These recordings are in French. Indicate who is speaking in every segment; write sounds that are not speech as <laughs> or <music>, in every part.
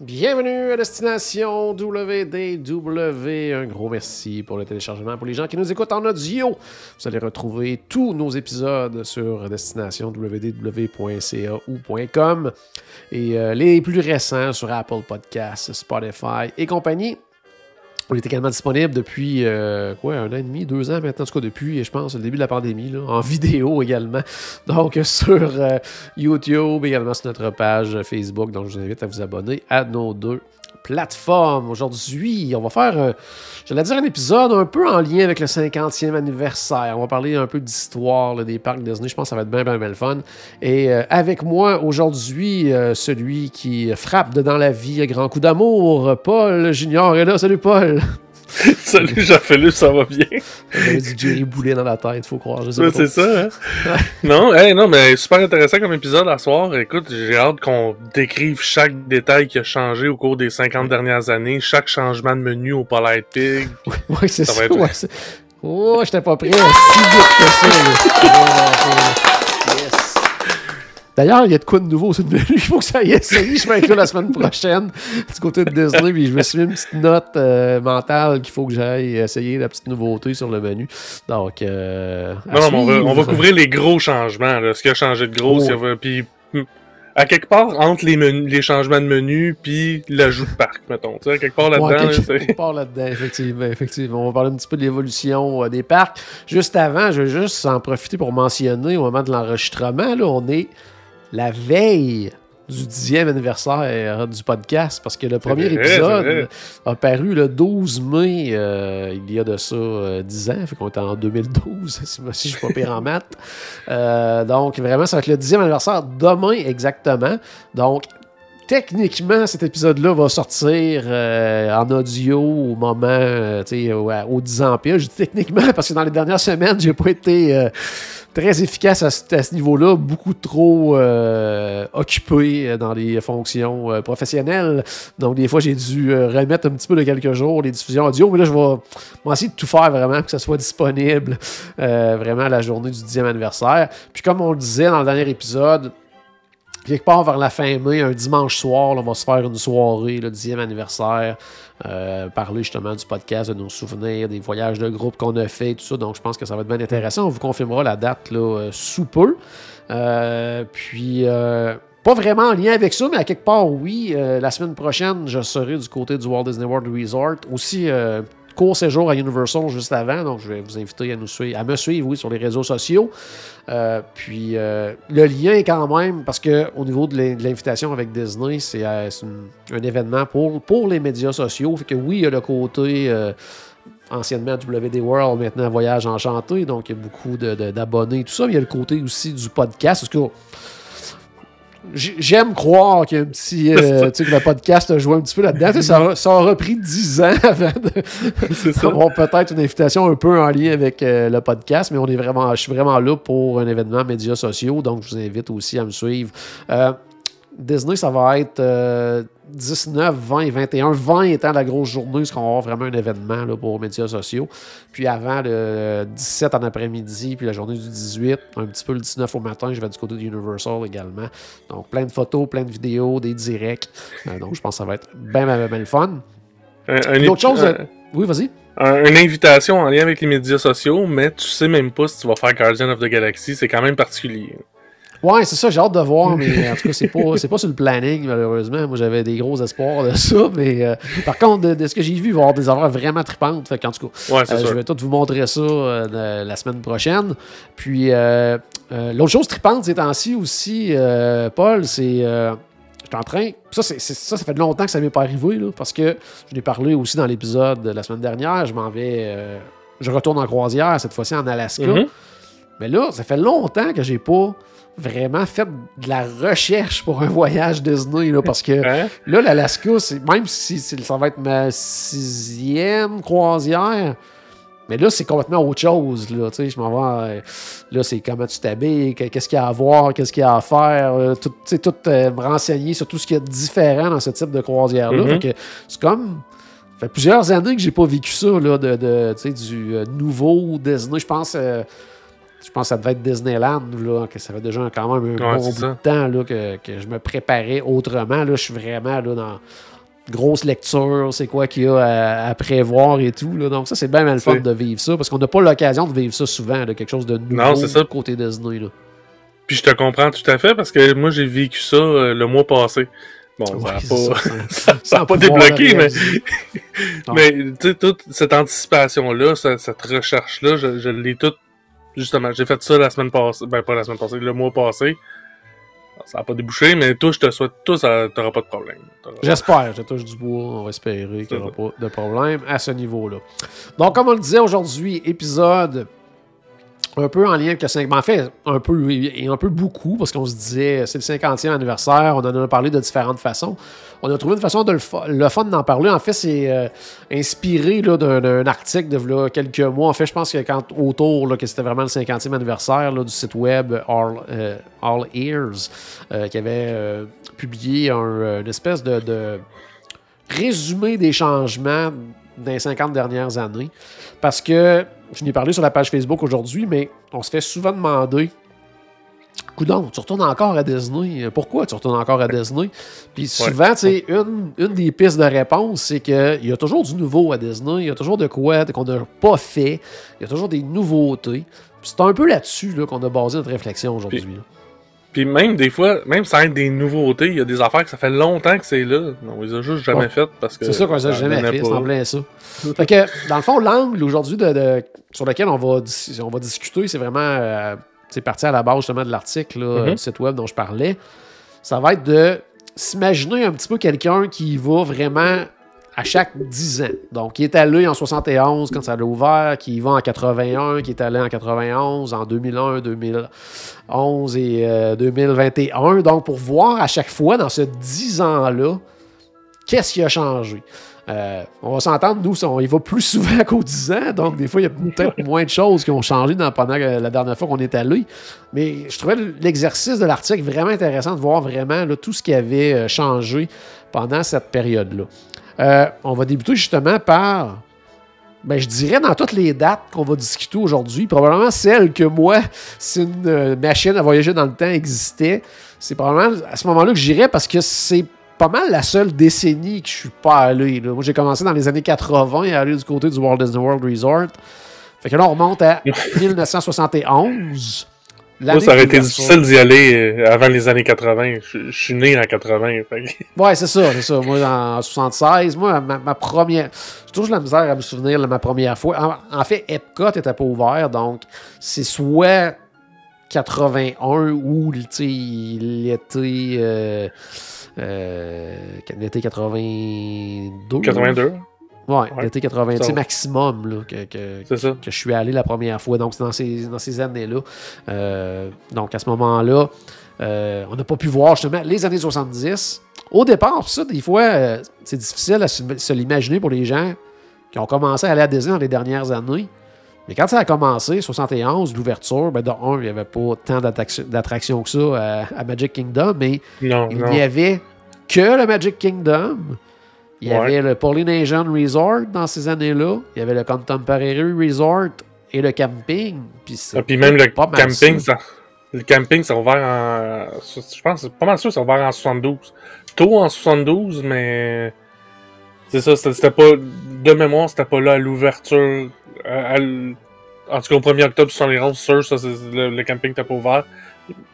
Speaker 1: Bienvenue à Destination WDW. Un gros merci pour le téléchargement. Pour les gens qui nous écoutent en audio, vous allez retrouver tous nos épisodes sur destination www.ca ou .com et euh, les plus récents sur Apple Podcasts, Spotify et compagnie. On est également disponible depuis euh, quoi, un an et demi, deux ans maintenant, en tout cas depuis, je pense, le début de la pandémie, là, en <laughs> vidéo également. Donc sur euh, YouTube, également sur notre page Facebook. Donc je vous invite à vous abonner à nos deux plateformes. Aujourd'hui, on va faire, euh, j'allais dire, un épisode un peu en lien avec le 50e anniversaire. On va parler un peu d'histoire des parcs Disney. Je pense que ça va être bien, bien, bien le fun. Et euh, avec moi aujourd'hui, euh, celui qui frappe dedans la vie à grand coup d'amour, Paul Junior est là. Salut Paul! <laughs>
Speaker 2: Salut Jean-Philippe, ça va bien?
Speaker 1: J'avais du Jerry Boulet dans la tête, faut croire.
Speaker 2: Ouais, c'est ça, hein? non, hey, non, mais super intéressant comme épisode à soir. Écoute, j'ai hâte qu'on décrive chaque détail qui a changé au cours des 50 dernières années, chaque changement de menu au Polite Pig.
Speaker 1: Ouais, c'est
Speaker 2: Ça
Speaker 1: ça.
Speaker 2: va être-
Speaker 1: ouais, oh, j'étais pas prêt à si vite que ça. <laughs> D'ailleurs, il y a de quoi de nouveau sur le menu. Il faut que ça y essaye. Je vais être là la semaine prochaine du côté de Disney. Puis je me suis mis une petite note euh, mentale qu'il faut que j'aille essayer la petite nouveauté sur le menu. Donc, euh,
Speaker 2: Non, on va, on va
Speaker 1: suivre.
Speaker 2: couvrir les gros changements, là, ce qui a changé de gros,
Speaker 1: Oh.
Speaker 2: avait- puis hmm, à quelque part, entre les, menus, les changements de menu puis l'ajout de parc, mettons. Tu sais, à quelque part là-dedans,
Speaker 1: Ouais, quelque <laughs> part là-dedans, effectivement, effectivement. On va parler un petit peu de l'évolution euh, des parcs. Juste avant, je veux juste en profiter pour mentionner au moment de l'enregistrement, là, on est la veille du dixième anniversaire du podcast parce que le premier
Speaker 2: vrai,
Speaker 1: épisode a paru le 12 mai, euh, il y a de ça euh, 10 ans, fait qu'on était en 2012, <laughs> si si je suis pas pire en maths. Euh, donc vraiment, ça va être le dixième anniversaire demain exactement. Donc techniquement, cet épisode-là va sortir euh, en audio au moment, euh, tu sais, au, au 10 ans pile. Je dis techniquement parce que dans les dernières semaines, j'ai pas été euh, très efficace à, ce- niveau-là, beaucoup trop occupé dans les fonctions professionnelles. Donc, des fois, j'ai dû remettre un petit peu de quelques jours les diffusions audio, mais là, je vais, essayer de tout faire vraiment pour que ça soit disponible vraiment à la journée du 10e anniversaire. Puis, comme on le disait dans le dernier épisode, quelque part vers la fin mai, un dimanche soir, on va se faire une soirée, le 10e anniversaire, euh, parler justement du podcast, de nos souvenirs, des voyages de groupe qu'on a fait, tout ça. Donc, je pense que ça va être bien intéressant. On vous confirmera la date là, euh, sous peu. Euh, puis, pas vraiment en lien avec ça, mais à quelque part, oui. La semaine prochaine, je serai du côté du Walt Disney World Resort. Aussi, court séjour à Universal juste avant. Donc, je vais vous inviter à, nous suivre, à me suivre, oui, sur les réseaux sociaux. Euh, puis euh, le lien est quand même, parce que au niveau de l'in- de l'invitation avec Disney, c'est euh, un événement pour, pour les médias sociaux. Fait que oui, il y a le côté anciennement WD World, maintenant Voyage Enchanté, donc il y a beaucoup de- de- d'abonnés, tout ça, mais il y a le côté aussi du podcast. Parce que J'aime croire qu'il y a un petit. euh, <laughs> tu sais, que le podcast a joué un petit peu là-dedans. Tu sais, Ça, a- ça aura pris 10 ans <laughs> avant de, <laughs>
Speaker 2: c'est ça.
Speaker 1: avoir peut-être une invitation un peu en lien avec euh, le podcast, mais on est vraiment, je suis vraiment là pour un événement médias sociaux, donc je vous invite aussi à me suivre. Euh, Disney, ça va être euh, 19, 20 et 21. 20 étant la grosse journée, parce qu'on va avoir vraiment un événement là, pour les médias sociaux. Puis avant le 17 en après-midi, puis la journée du 18, un petit peu le 19 au matin, je vais du côté de Universal également. Donc plein de photos, plein de vidéos, des directs. Euh, donc je pense que ça va être bien, bien, bien le fun.
Speaker 2: Un- un
Speaker 1: Une autre chose,
Speaker 2: un-
Speaker 1: euh, Oui, vas-y.
Speaker 2: un- une invitation en lien avec les médias sociaux, mais tu sais même pas si tu vas faire Guardian of the Galaxy, c'est quand même particulier.
Speaker 1: Ouais, c'est ça, j'ai hâte de voir, mais en tout cas, c'est pas, c'est pas sur le planning, malheureusement. Moi, j'avais des gros espoirs de ça, mais euh, par contre, de, de ce que j'ai vu, il va y avoir des affaires vraiment tripantes. Fait qu'en tout cas,
Speaker 2: Ouais,
Speaker 1: euh, je vais tout vous montrer ça euh, la semaine prochaine. Puis, l'autre chose tripante ces temps-ci aussi, Paul, c'est. je suis en train. Ça, c'est, ça, ça fait longtemps que ça m'est pas arrivé, là, parce que je l'ai parlé aussi dans l'épisode de la semaine dernière. Je m'en vais. euh, je retourne en croisière, cette fois-ci en Alaska.
Speaker 2: Mhm.
Speaker 1: Mais là, ça fait longtemps que j'ai pas vraiment fait de la recherche pour un voyage Disney, là, parce que
Speaker 2: Hein?
Speaker 1: là, l'Alaska, même si ça va être ma sixième croisière, mais là, c'est complètement autre chose. Là, tu sais, je m'en vais. euh, Là, c'est comment tu t'habilles, que- qu'est-ce qu'il y a à voir, qu'est-ce qu'il y a à faire, euh, tout, tu sais, tout euh, me renseigner sur tout ce qu'il y a de différent dans ce type de croisière-là.
Speaker 2: Mhm.
Speaker 1: Que c'est comme. Ça fait plusieurs années que j'ai pas vécu ça, là, de, de, tu sais, du nouveau Disney. Je pense. Je pense que ça devait être Disneyland, là, que ça fait déjà quand même un
Speaker 2: Ouais,
Speaker 1: bon bout
Speaker 2: ça.
Speaker 1: de temps là, que, que je me préparais autrement. Là, je suis vraiment là, dans grosse lecture, c'est quoi qu'il y a à, à prévoir et tout. Là. Donc ça, c'est bien mal fun de vivre ça, parce qu'on n'a pas l'occasion de vivre ça souvent, là, quelque chose de nouveau
Speaker 2: Non, ça.
Speaker 1: côté Disney. Là.
Speaker 2: Puis je te comprends tout à fait parce que moi j'ai vécu ça euh, le mois passé. Bon, ça
Speaker 1: Ouais,
Speaker 2: a <laughs>
Speaker 1: c'est
Speaker 2: pas,
Speaker 1: ça. <laughs>
Speaker 2: pas débloqué, mais, <laughs> mais tu sais, toute cette anticipation-là, ce- cette recherche-là, je, je l'ai toute. Justement, j'ai fait ça la semaine passée. Ben, pas la semaine passée, le mois passé. Ça n'a pas débouché, mais toi, je te souhaite tout, ça t'auras pas de problème.
Speaker 1: J'espère, je touche du bois, on va espérer qu'il n'y aura pas de problème à ce niveau-là. Donc, comme on le disait aujourd'hui, épisode un peu en lien avec le 5 En fait, un peu et un peu beaucoup, parce qu'on se disait, c'est le 50e anniversaire, on en a parlé de différentes façons. On a trouvé une façon de le, le fun d'en parler. En fait, c'est euh, inspiré d'un, article de quelques mois. En fait, je pense que quand autour, là, que c'était vraiment le 50e anniversaire là, du site web All, euh, All Ears, euh, qui avait publié un, une espèce de, de résumé des changements les 50 dernières années. Parce que, je n'ai parlé sur la page Facebook aujourd'hui, mais on se fait souvent demander Coudon, tu retournes encore à Disney? Pourquoi tu retournes encore à Disney? Puis souvent, tu sais, une, une des pistes de réponse, c'est qu'il y a toujours du nouveau à Disney. Il y a toujours de quoi qu'on n'a pas fait. Il y a toujours des nouveautés. C'est un peu là-dessus là, qu'on a basé notre réflexion aujourd'hui.
Speaker 2: Puis même des fois, même sans être des nouveautés, il y a des affaires que ça fait longtemps que c'est là. Non, ils ont juste jamais
Speaker 1: Ouais.
Speaker 2: fait parce que.
Speaker 1: C'est ça qu'on
Speaker 2: ça
Speaker 1: a jamais
Speaker 2: donnait
Speaker 1: fait,
Speaker 2: pas.
Speaker 1: c'est en plein ça. fait que, dans le fond, l'angle aujourd'hui de, de- sur lequel on va, on va discuter, c'est vraiment. euh, c'est parti à la base justement de l'article, là,
Speaker 2: Mhm.
Speaker 1: du site web dont je parlais. Ça va être de s'imaginer un petit peu quelqu'un qui va vraiment à chaque 10 ans. Donc, qui est allé en 71 quand ça a ouvert, qui y va en 81, qui est allé en 91, en 2001, 2011 et euh, 2021. Donc, pour voir à chaque fois dans ce 10 ans-là, qu'est-ce qui a changé? Euh, on va s'entendre, nous, on y va plus souvent <laughs> qu'aux 10 ans, donc des fois, il y a peut-être moins de choses qui ont changé pendant la dernière fois qu'on est allé. Mais je trouvais l'exercice de l'article vraiment intéressant de voir vraiment tout ce qui avait euh, changé pendant cette période-là. Euh, on va débuter justement par, ben, je dirais dans toutes les dates qu'on va discuter aujourd'hui, probablement celle que moi, si une euh, machine à voyager dans le temps existait, c'est probablement à ce moment-là que j'irais parce que c'est pas mal la seule décennie que je suis pas allé. là. Moi, j'ai commencé dans les années 80 à aller du côté du Walt Disney World Resort. Fait que là, on remonte à <laughs> 1971.
Speaker 2: Moi, ça aurait été difficile d'y aller euh, avant les années 80. Je, je suis né en 80. fait <laughs>
Speaker 1: Ouais, c'est ça, c'est ça. Moi, en 76, moi, ma, ma première. J'ai toujours la misère à me souvenir de ma première fois. En, en fait, Epcot était pas ouvert, donc c'est soit 81 ou l'été. Euh, euh, l'été 82.
Speaker 2: 82,
Speaker 1: Ouais,
Speaker 2: Ouais.
Speaker 1: l'été 80, tu sais,
Speaker 2: Ça-
Speaker 1: maximum là, que, que, que je suis allé la première fois. Donc, c'est dans ces, dans ces années-là. Euh, donc, à ce moment-là, euh, on n'a pas pu voir justement les années 70. Au départ, ça, des fois, euh, c'est difficile à se, se l'imaginer pour les gens qui ont commencé à aller à Disney dans les dernières années. Mais quand ça a commencé, 71, l'ouverture, ben de un, il n'y avait pas tant d'attraction- d'attractions que ça à, à Magic Kingdom, mais
Speaker 2: Non,
Speaker 1: il n'y avait que le Magic Kingdom. Il y
Speaker 2: Ouais.
Speaker 1: avait le Polynesian Resort dans ces années-là. Il y avait le Contemporary Resort et le camping. Puis,
Speaker 2: Ah, puis même le camping,
Speaker 1: ça.
Speaker 2: le camping, c'est ouvert en. Je pense, c'est pas mal sûr, c'est ouvert en 72. Tôt en 72, mais. C'est ça, c'était pas. De mémoire, c'était pas là à l'ouverture. à- à l- En tout cas, au 1er octobre 71, sûr, ça, c'est- le, le camping n'était pas ouvert.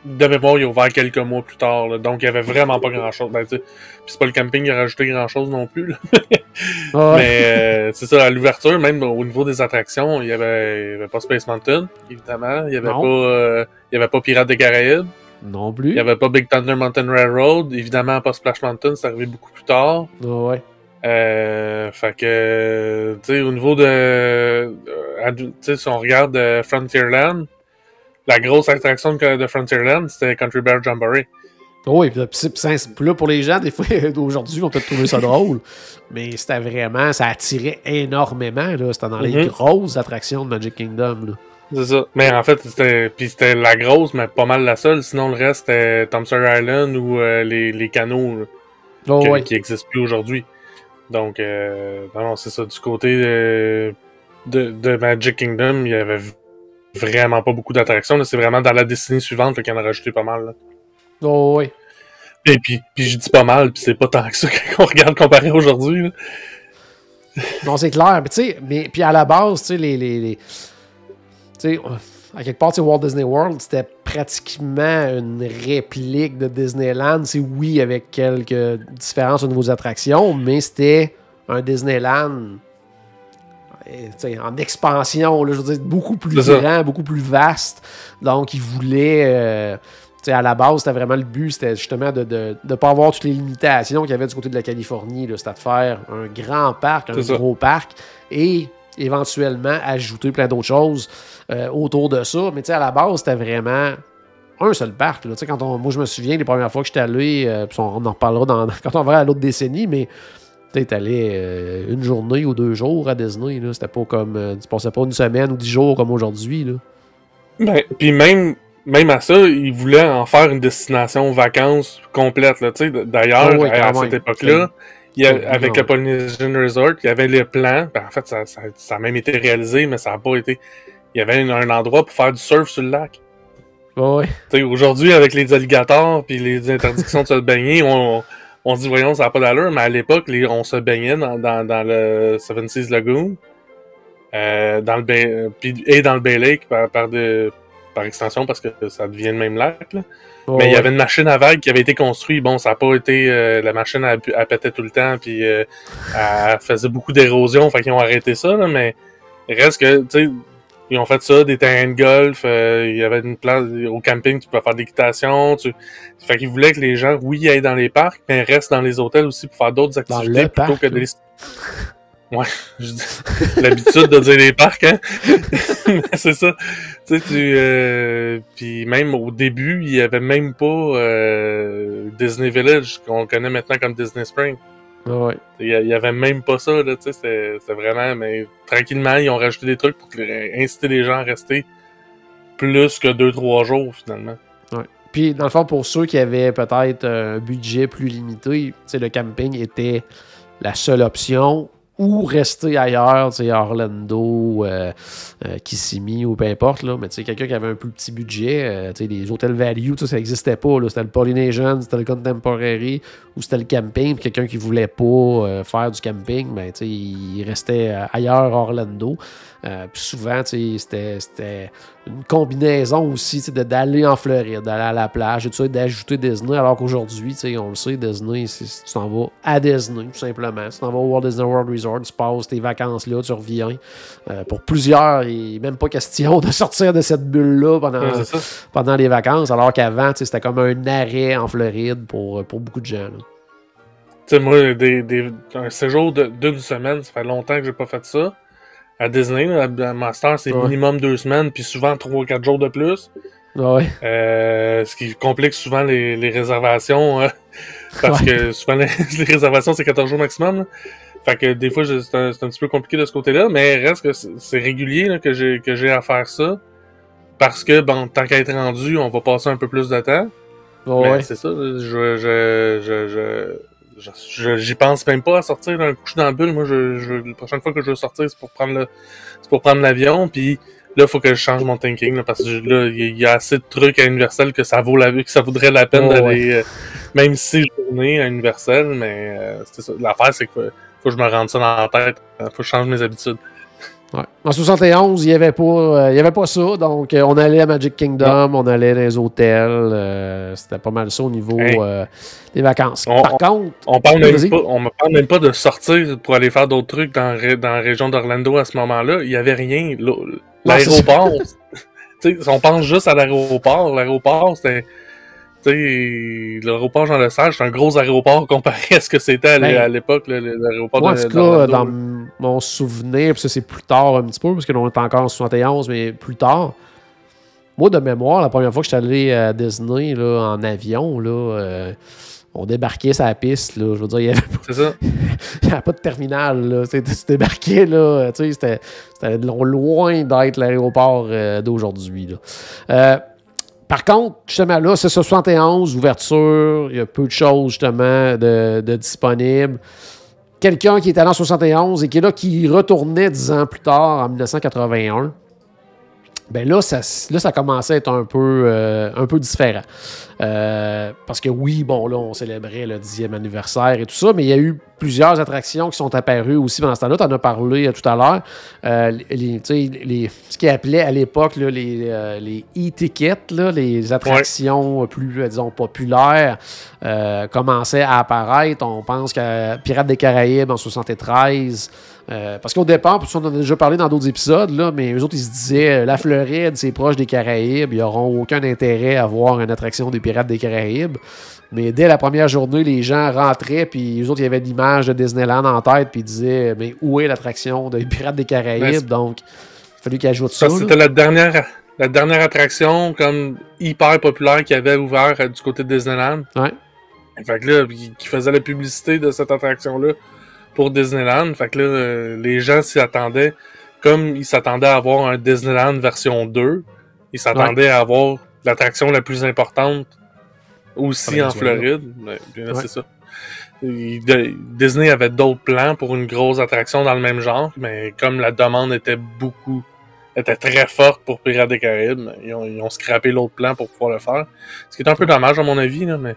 Speaker 2: De mémoire, il a ouvert quelques mois plus tard. là. donc, il y avait vraiment pas grand-chose. Ben, Puis c'est pas le camping qui a rajouté grand-chose non plus. là. <laughs>
Speaker 1: Ah.
Speaker 2: Mais euh, c'est ça, à l'ouverture, même au niveau des attractions, il y avait, pas Space Mountain, évidemment. Il y avait
Speaker 1: Non.
Speaker 2: pas, euh, il y avait pas Pirates des Caraïbes.
Speaker 1: Non plus.
Speaker 2: Il y avait pas Big Thunder Mountain Railroad. Évidemment, pas Splash Mountain, c'est arrivé beaucoup plus tard.
Speaker 1: Ah ouais.
Speaker 2: Euh, fait que, tu sais, au niveau de, tu sais, si on regarde Frontierland, la grosse attraction de, de Frontierland, c'était Country Bear Jamboree.
Speaker 1: Oui, puis là, pour les gens, des fois, <laughs> d'aujourd'hui, on peut trouver ça drôle, mais c'était vraiment, ça attirait énormément. C'était dans les
Speaker 2: Mhm.
Speaker 1: grosses attractions de Magic Kingdom.
Speaker 2: C'est ça. Mais en fait, c'était la grosse, mais pas mal la seule. Sinon, le reste, c'était Tom Sawyer Island ou euh, les, les canaux là,
Speaker 1: Oh,
Speaker 2: que-
Speaker 1: ouais.
Speaker 2: qui n'existent plus aujourd'hui. Donc, euh, non, c'est ça. Du côté de, de, de Magic Kingdom, il y avait vraiment pas beaucoup d'attractions. C'est vraiment dans la décennie suivante là, qu'il y en a rajouté pas mal. là.
Speaker 1: Oh, ouais.
Speaker 2: Et puis, puis je dis pas mal, puis c'est pas tant que ça <laughs> qu'on regarde comparé aujourd'hui.
Speaker 1: Non, c'est clair. Mais tu sais, mais puis à la base, tu sais, les. les, les- tu sais, euh, à quelque part, tu sais, Walt Disney World, c'était pratiquement une réplique de Disneyland. C'est oui, avec quelques différences au niveau des attractions, mais c'était un Disneyland en expansion, là, je veux dire, beaucoup plus grand, beaucoup plus vaste. Donc, ils voulaient. euh, à la base, c'était vraiment le but, c'était justement de ne de, de pas avoir toutes les limitations qu'il y avait du côté de la Californie. C'était de faire un grand parc, un
Speaker 2: ça.
Speaker 1: gros parc, et éventuellement ajouter plein d'autres choses euh, autour de ça. Mais à la base, c'était vraiment un seul parc. Là. Quand on, moi, je me souviens des premières fois que j'étais allé, euh, on, en reparlera dans, <laughs> quand on va à l'autre décennie, mais sais, allé euh, une journée ou deux jours à Disney. là. C'était pas comme. euh, tu passais pas une semaine ou dix jours comme aujourd'hui. là.
Speaker 2: Ben, puis même, même à ça, ils voulaient en faire une destination vacances complète. Là, tu sais. D'ailleurs,
Speaker 1: Ah oui,
Speaker 2: à, à cette époque-là, avec le Polynesian Resort, il y avait les plans. Ben, en fait, ça, ça, ça a même été réalisé, mais ça n'a pas été. Il y avait un, un endroit pour faire du surf sur le lac. Tu sais, Aujourd'hui, avec les alligators puis les interdictions de se baigner, on, on se dit, voyons, ça n'a pas d'allure, mais à l'époque, les- on se baignait dans, dans, dans le Seven Seas Lagoon euh, dans le Bay- puis- et dans le Bay Lake par, par, de, par extension parce que ça devient le même lac. Là. Mais il y avait une machine à vagues qui avait été construite. Bon, ça n'a pas été. euh, la machine, elle, elle pétait tout le temps, puis euh, elle faisait beaucoup d'érosion, fait qu'ils ont arrêté ça, là, mais reste que, tu sais, ils ont fait ça, des terrains de golf, euh, il y avait une place au camping, tu pouvais faire de l'équitation. Tu... Fait qu'ils voulaient que les gens, oui, aillent dans les parcs, mais restent dans les hôtels aussi pour faire d'autres activités plutôt
Speaker 1: parc,
Speaker 2: que
Speaker 1: là.
Speaker 2: des. <laughs> Ouais, je dis <laughs> l'habitude de dire les parcs, hein. <laughs> C'est ça. Tu sais, tu. euh, Puis même au début, il y avait même pas euh, Disney Village, qu'on connaît maintenant comme Disney Spring.
Speaker 1: Ouais.
Speaker 2: Il y, avait même pas ça, là, tu sais, c'était vraiment, mais tranquillement, ils ont rajouté des trucs pour que- inciter les gens à rester plus que 2-3 jours, finalement.
Speaker 1: Puis, dans le fond, pour ceux qui avaient peut-être un budget plus limité, tu sais, le camping était la seule option ou rester ailleurs, tu sais, Orlando, euh, euh, Kissimmee ou peu importe, là. Mais tu sais, quelqu'un qui avait un plus petit budget, euh, tu sais, les hôtels value, ça, n'existait pas. C'était le Polynesian, c'était le Contemporary ou c'était le camping. Quelqu'un qui voulait pas euh, faire du camping, ben, tu sais, il restait ailleurs Orlando. Euh, puis souvent, c'était- une combinaison aussi d'aller en Floride, d'aller à la plage et tout ça, et d'ajouter Disney. Alors qu'aujourd'hui, on le sait, Disney, tu t'en vas à Disney, tout simplement. Tu t'en vas au Walt Disney World Resort, tu passes tes vacances là, tu reviens. Euh, pour plusieurs, il n'est même pas question de sortir de cette bulle-là pendant,
Speaker 2: Ouais,
Speaker 1: pendant les vacances, alors qu'avant, c'était comme un arrêt en Floride pour, pour beaucoup de gens. là.
Speaker 2: Tu sais, moi, des, des, un séjour d'une semaine, ça fait longtemps que j'ai pas fait ça. À Disney, là, à Master, c'est
Speaker 1: Ouais.
Speaker 2: minimum deux semaines, puis souvent 3-4 jours de plus.
Speaker 1: Ouais.
Speaker 2: Euh, ce qui complique souvent les, les réservations, hein, <laughs> parce
Speaker 1: Ouais.
Speaker 2: que souvent <laughs> les, les réservations, c'est 14 jours maximum. là. Fait que des fois, c'est un, un petit peu compliqué de ce côté-là, mais reste que c'est régulier là, que j'ai à faire ça. Parce que, bon, tant qu'à être rendu, on va passer un peu plus de temps.
Speaker 1: Ouais.
Speaker 2: Mais c'est ça, je, je, je- je- j'y pense même pas à sortir d'un couche dans la bulle. Moi, je, je, la prochaine fois que je veux sortir, c'est pour prendre le, c'est pour prendre l'avion. Puis là, il faut que je change mon thinking, là, parce que là, il y, a- assez de trucs à Universal que ça vaut la, que ça vaudrait la peine
Speaker 1: Oh,
Speaker 2: d'aller, euh, même six journées à Universal. Mais euh. L'affaire, c'est que faut, faut que je me rende ça dans la tête. Faut que je change mes habitudes.
Speaker 1: Ouais. En 71, il n'y avait, pas, euh, avait pas ça. Donc, euh, on allait à Magic Kingdom, on allait dans les hôtels. euh, C'était pas mal ça au niveau
Speaker 2: Hey.
Speaker 1: des vacances.
Speaker 2: On-
Speaker 1: Par contre,
Speaker 2: On parle même
Speaker 1: Vas-y.
Speaker 2: pas, on me parle même pas de sortir pour aller faire d'autres trucs dans, dans la région d'Orlando à ce moment-là. Il y avait rien. L'aéroport, <laughs> on pense juste à l'aéroport. L'aéroport, c'était, l'aéroport Jean Lesage, c'est un gros aéroport comparé à ce que c'était à
Speaker 1: Ben,
Speaker 2: l'époque, l'aéroport
Speaker 1: en
Speaker 2: de
Speaker 1: tout cas,
Speaker 2: d'Orlando,
Speaker 1: dans
Speaker 2: là.
Speaker 1: Mon souvenir, puis ça c'est plus tard un petit peu, parce que l'on est encore en 71, mais plus tard, Moi, de mémoire, la première fois que je suis allé à Disney là, en avion, là, euh, on débarquait sur la piste. Là, je veux dire, il n'y <laughs> avait, pas de terminal. Là. Tu débarquais, là, tu sais, c'était, c'était lo- loin d'être l'aéroport euh, d'aujourd'hui. là. Euh, par contre, justement, là, c'est ça, 71, ouverture, il y a peu de choses, justement, de, de disponibles. Quelqu'un qui est allé en 71 et qui est là, qui retournait dix ans plus tard, en 1981, ben là, ça, là, ça commençait à être un peu, euh, un peu différent. Euh, parce que oui, bon, là, on célébrait le 10e anniversaire et tout ça, mais il y a eu plusieurs attractions qui sont apparues aussi pendant ce temps-là. Tu en as parlé euh, tout à l'heure. Euh, les, ce qu'ils appelaient à l'époque les, euh, les les attractions plus, disons, populaires, commençaient à apparaître. On pense qu'à Pirates des Caraïbes en 73. euh, parce qu'au départ, on en a déjà parlé dans d'autres épisodes, là, mais eux autres, ils se disaient euh, c'est proche des Caraïbes, ils n'auront aucun intérêt à voir une attraction des Pirates des Caraïbes. Mais dès la première journée, les gens rentraient, puis eux autres, il y avait l'image de Disneyland en tête, puis ils disaient Mais où est l'attraction des Pirates des
Speaker 2: Ben,
Speaker 1: Caraïbes
Speaker 2: c'est-
Speaker 1: Donc, il fallu qu'ils ajoutent ça.
Speaker 2: C'était la dernière, la dernière attraction comme hyper populaire qui avait ouvert euh, du côté de Disneyland.
Speaker 1: Ouais.
Speaker 2: Fait que là, qui qui faisait la publicité de cette attraction-là pour Disneyland. Fait que là, euh, les gens s'y attendaient. Comme ils s'attendaient à avoir un Disneyland version 2, ils s'attendaient à avoir l'attraction la plus importante aussi en. Floride. Là,
Speaker 1: Ouais.
Speaker 2: c'est ça. Il- de- Disney avait d'autres plans pour une grosse attraction dans le même genre, mais comme la demande était beaucoup était très forte pour Pirates des Caraïbes, ils ont, ils ont scrappé l'autre plan pour pouvoir le faire. Ce qui est un peu dommage à mon avis, là, mais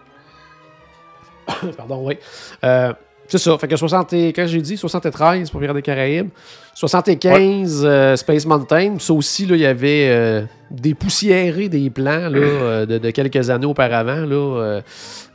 Speaker 2: <coughs>
Speaker 1: Pardon, oui. Euh, c'est ça. Fait que 60, et- quand j'ai dit 73 pour Pirates des Caraïbes, 75 euh, Space Mountain. Ça aussi, là, il y avait euh, des poussiérés des plans là, euh, de, de quelques années auparavant. Là,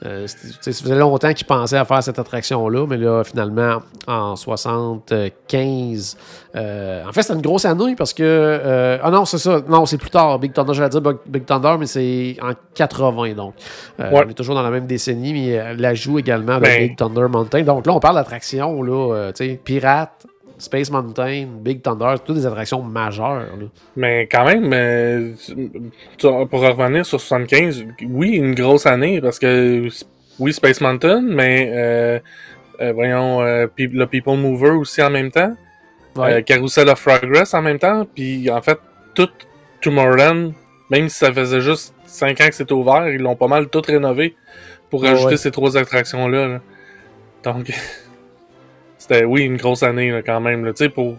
Speaker 1: ça faisait longtemps qu'ils pensaient à faire cette attraction-là, mais là, finalement, en 75, euh, en fait, c'était une grosse année parce que. ah non, c'est ça. Non, c'est plus tard. Big Thunder, j'allais dire Big- Big Thunder, mais c'est en 80, donc.
Speaker 2: Ouais.
Speaker 1: On est toujours dans la même décennie, mais la joue également avec
Speaker 2: Ben-
Speaker 1: Big Thunder Mountain. Donc là, on parle d'attractions, là, tu sais, Pirate, Space Mountain, Big Thunder, toutes des attractions majeures. là.
Speaker 2: Mais quand même, euh, pour revenir sur 75, oui, une grosse année, parce que oui, Space Mountain, mais euh, euh, voyons, euh, le People Mover aussi en même temps,
Speaker 1: Ouais.
Speaker 2: Carousel of Progress en même temps, puis en fait, tout Tomorrowland, même si ça faisait juste 5 ans que c'était ouvert, ils l'ont pas mal tout rénové pour rajouter
Speaker 1: ouais.
Speaker 2: ces trois attractions-là. là. Donc, <laughs> c'était, oui, une grosse année là, quand même, là, pour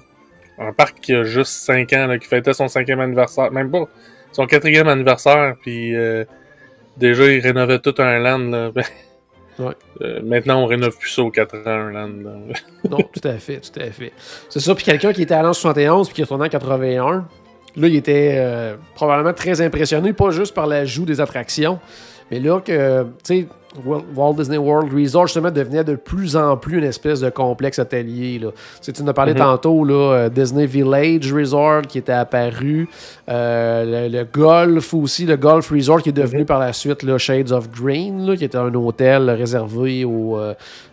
Speaker 2: un parc qui a juste 5 ans, là, qui fêtait son cinquième anniversaire, même pas, son quatrième anniversaire, puis euh, déjà, il rénovait tout un land. Là. <laughs>
Speaker 1: Ouais.
Speaker 2: Euh, maintenant, on rénove plus ça aux 4 ans, un land. <laughs>
Speaker 1: Non, tout à fait, tout à fait. C'est ça. Puis quelqu'un qui était allé en 71 puis qui est retourné en 81, là, il était euh, probablement très impressionné, pas juste par l'ajout des attractions, mais là que, tu sais, Walt Disney World Resort, justement, devenait de plus en plus une espèce de complexe hôtelier. Là. Tu sais, tu nous as parlé
Speaker 2: Mhm.
Speaker 1: tantôt, là, euh, Disney Village Resort qui était apparu, euh, le, le Golf aussi, le Golf Resort qui est devenu
Speaker 2: Mhm.
Speaker 1: par la suite là, Shades of Green, là, qui était un hôtel réservé aux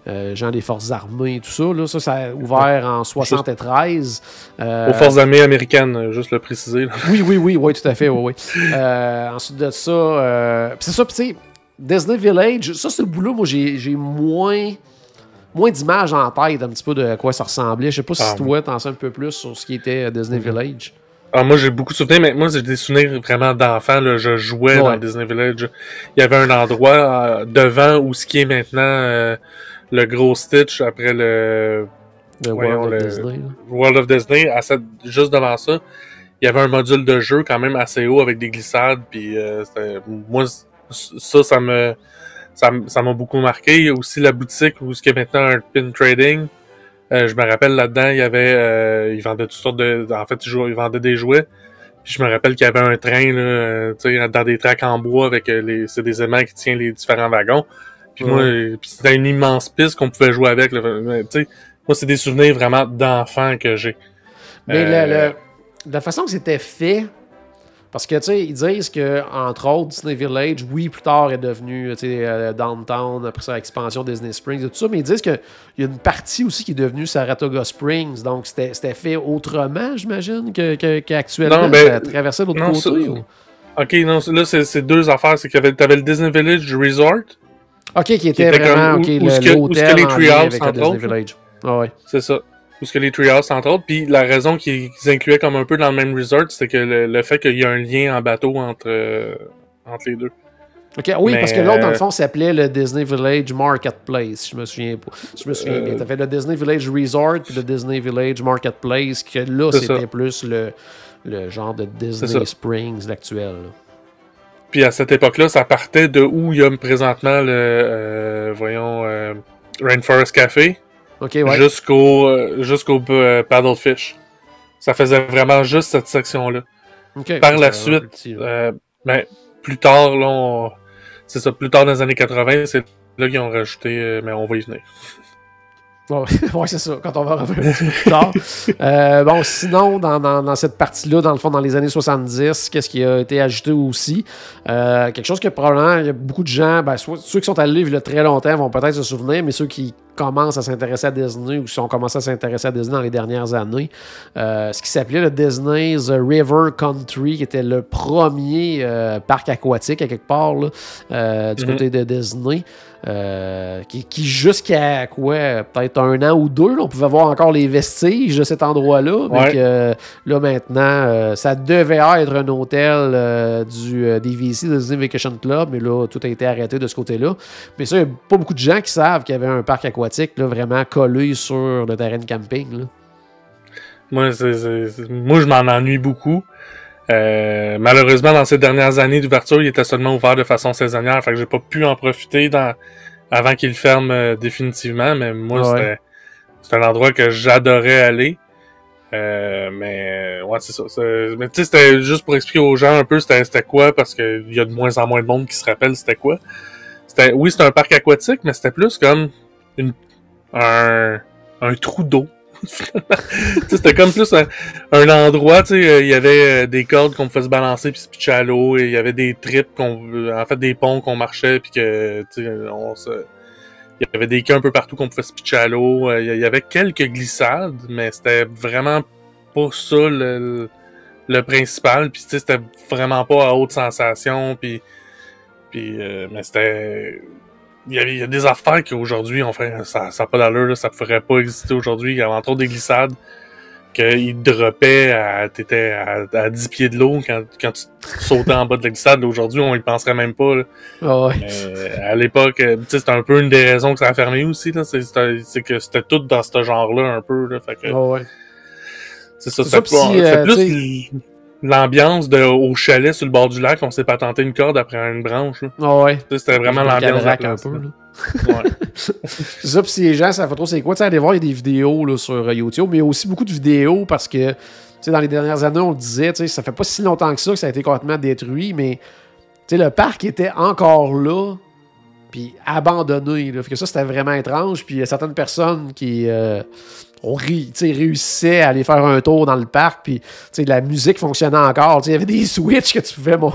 Speaker 1: euh, gens des forces armées et tout ça. Là. Ça, ça a ouvert en 73. Euh,
Speaker 2: Aux forces armées américaines, juste le préciser.
Speaker 1: oui, oui, oui, oui, tout à fait, oui, oui. Ensuite de ça, c'est ça, tu sais, Disney Village, ça, ce bout-là, moi, j'ai j'ai moins, moins d'images en tête un petit peu de quoi ça ressemblait. Je sais pas si
Speaker 2: Ah,
Speaker 1: toi, t'en sais un peu plus sur ce qui était euh, Disney Village.
Speaker 2: Ah, moi, j'ai beaucoup de souvenirs, mais moi, j'ai des souvenirs vraiment d'enfant. Je jouais
Speaker 1: Ouais.
Speaker 2: dans Disney Village. Il y avait un endroit euh, devant où ce qui est maintenant euh, le gros Stitch après le Voyons,
Speaker 1: World of
Speaker 2: le-
Speaker 1: Disney.
Speaker 2: World of Disney. À cette- juste devant ça, il y avait un module de jeu quand même assez haut avec des glissades. Puis euh, moi, ça, ça me ça m'a beaucoup marqué. Il y a aussi la boutique où ce qui est maintenant un pin trading. Euh, je me rappelle là-dedans, il y avait, euh, ils vendaient toutes sortes de, en fait, ils, jouaient- ils vendaient des jouets. Puis je me rappelle qu'il y avait un train, là, euh, tu sais, dans des tracks en bois avec les, c'est des aimants qui tiennent les différents wagons. Puis moi, c'était une immense piste qu'on pouvait jouer avec. là. Mais, Tu sais, moi, c'est des souvenirs vraiment d'enfant que j'ai.
Speaker 1: Mais le-
Speaker 2: Euh,
Speaker 1: le- la façon que c'était fait, parce que, tu sais, ils disent que, entre autres, Disney Village, oui, plus tard est devenu, tu sais, euh, Downtown, après ça, expansion Disney Springs et tout ça, mais ils disent qu'il y a une partie aussi qui est devenue Saratoga Springs, donc c'était fait autrement, j'imagine, que- que- qu'actuellement,
Speaker 2: Non, ben,
Speaker 1: ça traversait l'autre côté.
Speaker 2: ça-
Speaker 1: ou-
Speaker 2: Ok, non, là, c'est deux affaires. C'est que t'avais le Disney Village Resort.
Speaker 1: Ok, qui était vraiment
Speaker 2: comme, où, que, où que les Treehouse, entre
Speaker 1: Disney
Speaker 2: autres.
Speaker 1: Village. Ah ouais.
Speaker 2: C'est ça. Où ce que les Treehouse, entre autres. Puis la raison qu'ils incluaient comme un peu dans le même resort, c'était que le, le fait qu'il y a un lien en bateau entre, euh, entre les deux.
Speaker 1: Ok, oui,
Speaker 2: Mais,
Speaker 1: parce que l'autre, dans le
Speaker 2: euh,
Speaker 1: fond, s'appelait le Disney Village Marketplace. Je me souviens pas. Je me souviens bien.
Speaker 2: Euh,
Speaker 1: T'avais le Disney Village Resort puis le Disney Village Marketplace, que là, c'était plus le, le genre de Disney. Springs, l'actuel.
Speaker 2: Puis à cette époque-là, ça partait de où il y a présentement le, euh, voyons, euh, Rainforest Café
Speaker 1: Ok, ouais.
Speaker 2: jusqu'au euh, jusqu'au euh, Paddlefish. Ça faisait vraiment juste cette section-là.
Speaker 1: Ok.
Speaker 2: par la suite,
Speaker 1: petit.
Speaker 2: Euh, ben, plus tard, là, on- c'est ça, plus tard dans les années 80, c'est là qu'ils ont rajouté, euh, mais on va y venir.
Speaker 1: Ouais, <laughs> ouais, c'est ça, quand on va revenir un petit peu plus tard. Euh, bon, sinon, dans, dans- dans cette partie-là, dans le fond, dans les années 70, qu'est-ce qui a été ajouté aussi? Euh, quelque chose que probablement, il y a beaucoup de gens, ben, soit, ceux qui sont allés a très longtemps vont peut-être se souvenir, mais ceux qui commencent à s'intéresser à Disney ou qui ont commencé à s'intéresser à Disney dans les dernières années, euh, ce qui s'appelait le Disney's River Country, qui était le premier parc aquatique à quelque part là, du
Speaker 2: Mhm.
Speaker 1: côté de Disney. Euh, qui, qui jusqu'à quoi, peut-être un an ou deux, là, on pouvait voir encore les vestiges de cet endroit-là. Mais euh, là, maintenant, euh, ça devait être un hôtel du DVC, de Disney Vacation Club, mais là, tout a été arrêté de ce côté-là. Mais ça, il n'y a pas beaucoup de gens qui savent qu'il y avait un parc aquatique là, vraiment collé sur le terrain de camping. là.
Speaker 2: Moi, moi je m'en ennuie beaucoup. Euh, malheureusement, dans ces dernières années d'ouverture, il était seulement ouvert de façon saisonnière, fait que j'ai pas pu en profiter dans, avant qu'il ferme euh, définitivement, mais moi,
Speaker 1: Ouais.
Speaker 2: c'était c'est un endroit que j'adorais aller. Euh, mais ouais, c'est ça. c'est- Mais tu sais, c'était juste pour expliquer aux gens un peu c'était c'était quoi, parce qu'il y a de moins en moins de monde qui se rappelle c'était quoi. C'était oui, c'était un parc aquatique, mais c'était plus comme une un, un trou d'eau. C'était comme plus un, endroit, tu sais, euh, il y avait euh, des cordes qu'on se balancer puis se pitcher à l'eau, il y avait des trips qu'on, euh, en fait, des ponts qu'on marchait puis que, tu on se, il y avait des quais un peu partout qu'on pouvait se pitcher à l'eau. Il y avait quelques glissades, mais c'était vraiment pas ça le, principal. Puis tu sais, c'était vraiment pas à haute sensation. Puis, puis mais c'était, il y, il y a des affaires qu'aujourd'hui on fait, ça, ça a pas d'allure, là, ça pourrait pas exister aujourd'hui. Il y avait entre autres des glissades qu'ils droppaient à, t'étais à, à 10 pieds de l'eau quand, quand tu sautais en bas de la glissade. Aujourd'hui, on y penserait même pas. Là.
Speaker 1: Ah ouais.
Speaker 2: Mais à l'époque, euh, c'était un peu une des raisons que ça a fermé aussi, là. C'est, que c'était tout dans ce genre-là, un peu, là. Fait que,
Speaker 1: Ah ouais.
Speaker 2: c'est ça,
Speaker 1: c'est ça, si, euh,
Speaker 2: plus l'ambiance de, au chalet sur le bord du lac, on s'est patenté une corde après une branche, là.
Speaker 1: Ah ouais.
Speaker 2: C'était vraiment l'ambiance de la
Speaker 1: Cadarac un peu.
Speaker 2: là. Ouais. <laughs>
Speaker 1: C'est ça, puis si les gens savent pas trop c'est quoi, tu sais, allez voir, il y a des vidéos là, sur euh, YouTube, mais il y a aussi beaucoup de vidéos parce que, tu sais, dans les dernières années, on le disait, tu sais, ça fait pas si longtemps que ça que ça a été complètement détruit, mais, tu sais, le parc était encore là, puis abandonné, là. Fait que ça, c'était vraiment étrange, puis il y a certaines personnes qui euh, ri- sais, réussissaient à aller faire un tour dans le parc, puis, la musique fonctionnait encore, il y avait des <laughs> switches que tu pouvais bon,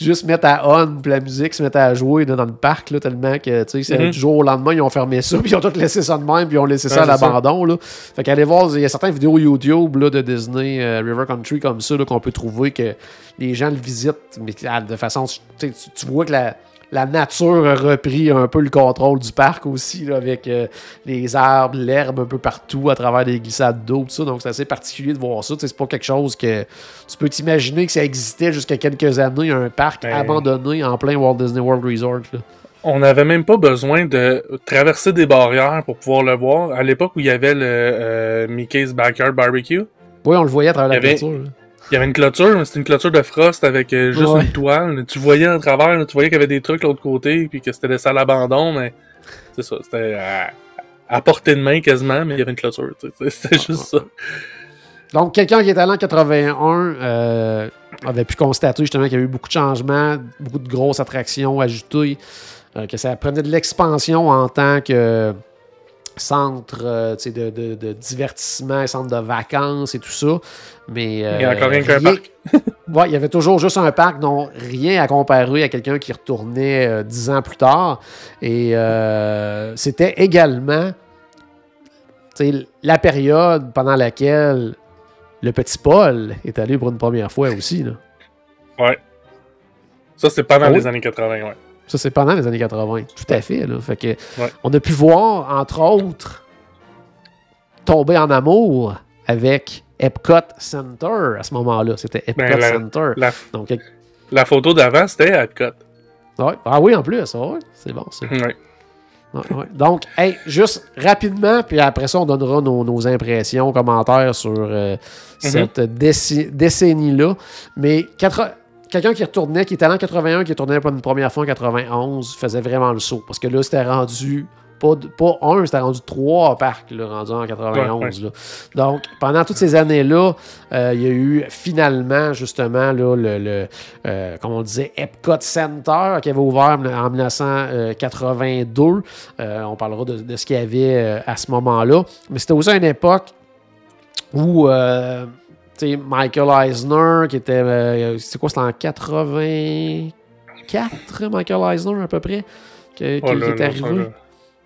Speaker 1: juste mettre à on, puis la musique se mettait à jouer là, dans le parc, là, tellement que, c'est
Speaker 2: Mhm.
Speaker 1: du jour au lendemain, ils ont fermé ça, <laughs> puis ils ont tout laissé ça de même, puis ils ont laissé ça à l'abandon. Fait qu'allez voir, il y a certaines vidéos YouTube, là, de Disney euh, River Country comme ça, qu'on peut trouver que les gens le visitent, mais ah, de façon, tu vois que la, la nature a repris un peu le contrôle du parc aussi, là, avec euh, les arbres, l'herbe un peu partout à travers des glissades d'eau, tout ça. Donc, c'est assez particulier de voir ça. C'est pas quelque chose que tu peux t'imaginer que ça existait jusqu'à quelques années, un parc
Speaker 2: Ben-
Speaker 1: abandonné en plein Walt Disney World Resort. là.
Speaker 2: On n'avait même pas besoin de traverser des barrières pour pouvoir le voir. À l'époque où il y avait le euh, Mickey's Backyard Barbecue,
Speaker 1: Oui, on le voyait à travers la peinture.
Speaker 2: Il y avait une clôture, mais c'était une clôture de frost avec euh, juste
Speaker 1: Ouais.
Speaker 2: une toile. Tu voyais à travers, là, tu voyais qu'il y avait des trucs de l'autre côté, puis que c'était laissé à l'abandon, mais c'est ça, c'était à, à portée de main quasiment, mais il y avait une clôture. <laughs> C'était juste ça.
Speaker 1: Donc, quelqu'un qui est allé en 81 euh, avait pu constater justement qu'il y avait eu beaucoup de changements, beaucoup de grosses attractions ajoutées, euh, que ça prenait de l'expansion en tant que centre euh, de, de- de divertissement, centre de vacances et tout ça. Mais, euh,
Speaker 2: Il y a encore rien qu'un parc. <laughs>
Speaker 1: Ouais, il y avait toujours juste un parc, dont rien à comparer à quelqu'un qui retournait euh, dix ans plus tard. Et euh, c'était également la période pendant laquelle le petit Paul est allé pour une première fois aussi. Là.
Speaker 2: Ouais. Ça, c'est pendant
Speaker 1: Ah
Speaker 2: les années 80, ouais.
Speaker 1: Ça, c'est pendant les années 80. Tout à fait. Là. Fait que
Speaker 2: Ouais.
Speaker 1: On a pu voir, entre autres, tomber en amour avec Epcot Center à ce moment-là. C'était Epcot
Speaker 2: Ben, la-
Speaker 1: Center.
Speaker 2: La,
Speaker 1: Donc,
Speaker 2: la photo d'avant, c'était Epcot.
Speaker 1: ouais. Ah oui, en plus, ouais, c'est bon. ça. Donc, hey, juste rapidement, puis après ça, on donnera nos, nos impressions, commentaires sur euh, cette déci- décennie-là. Mais quatre- quelqu'un qui retournait, qui était allé en 81, qui retournait pour une première fois en 91, faisait vraiment le saut. Parce que là, c'était rendu. Pas, de- pas un, c'était rendu trois parcs, là, rendu en 91.
Speaker 2: Ouais, ouais.
Speaker 1: là. Donc, pendant toutes ces années-là, euh, il y a eu finalement, justement, là, le, le, euh, comme on disait, Epcot Center qui avait ouvert en 1982. Euh, on parlera de, de ce qu'il y avait à ce moment-là. Mais c'était aussi une époque où euh, sais, Michael Eisner, qui était. euh, c'est quoi, c'était en 84, Michael Eisner à peu près, que- qui, est arrivé
Speaker 2: là.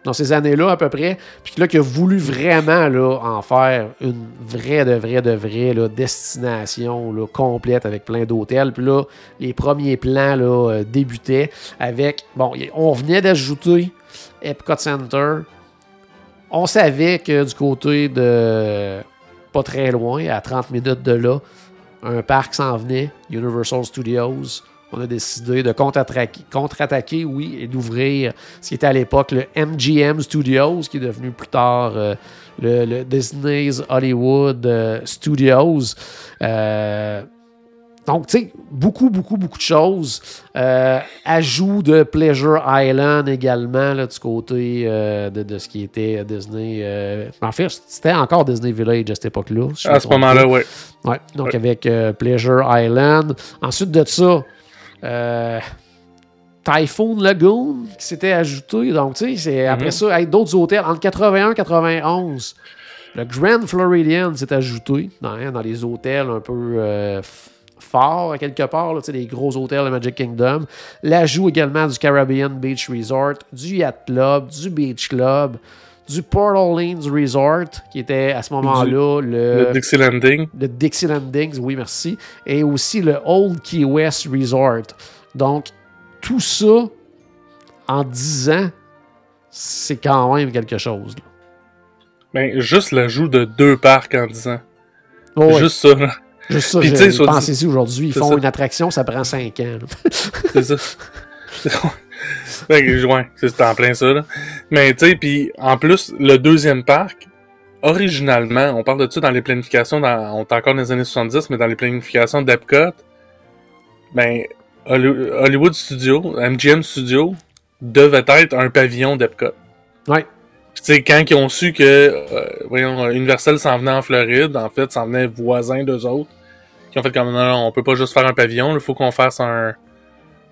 Speaker 1: dans ces années-là à peu près, puis là qui a voulu vraiment là, en faire une vraie de vraie de vraie là, destination là, complète avec plein d'hôtels. Puis là, les premiers plans là, euh, débutaient avec, bon, on venait d'ajouter Epcot Center. On savait que du côté de pas très loin, à 30 minutes de là, un parc s'en venait, Universal Studios. On a décidé de contre-attaquer, oui, et d'ouvrir ce qui était à l'époque le MGM Studios, qui est devenu plus tard euh, le, le Disney's Hollywood euh, Studios. Euh, donc, tu sais, beaucoup, beaucoup, beaucoup de choses. Euh, ajout de Pleasure Island également, là, du côté euh, de, de ce qui était Disney. euh, en fait, c'était encore Disney Village à cette époque-là. si
Speaker 2: À ce moment-là, ouais.
Speaker 1: Ouais, donc
Speaker 2: Ouais.
Speaker 1: avec euh, Pleasure Island. Ensuite de ça, Typhoon Lagoon qui s'était ajouté. Donc, tu sais, c'est après
Speaker 2: Mhm.
Speaker 1: ça, avec d'autres hôtels, entre 81 et 91, le Grand Floridian s'est ajouté dans, hein, dans les hôtels un peu f- forts, à quelque part, là, gros hôtels de Magic Kingdom. L'ajout également du Caribbean Beach Resort, du Yacht Club, du Beach Club, du Port Orleans Resort, qui était à ce moment-là
Speaker 2: Le Dixie Landing.
Speaker 1: le Dixie Landings, oui, merci, et aussi le Old Key West Resort. Donc, tout ça, en 10 ans, c'est quand même quelque chose. là.
Speaker 2: Ben, juste l'ajout de deux parcs en 10 ans.
Speaker 1: Oh,
Speaker 2: Juste ça.
Speaker 1: Juste ça, je- pensez-y aujourd'hui, ils font
Speaker 2: ça.
Speaker 1: une attraction, ça prend 5 ans. <laughs>
Speaker 2: C'est ça. <laughs> Ouais, c'est en plein ça, là. Mais, tu sais, puis en plus, le deuxième parc, originalement, on parle de ça dans les planifications, dans, on est encore dans les années 70, mais dans les planifications d'Epcot, ben, Holly- Hollywood Studio, MGM Studio, devait être un pavillon d'Epcot.
Speaker 1: Ouais.
Speaker 2: Sais, quand ils ont su que, euh, voyons, Universal s'en venait en Floride, en fait, s'en venait voisin d'eux autres, qui ont fait comme, non, non, on peut pas juste faire un pavillon, il faut qu'on fasse un,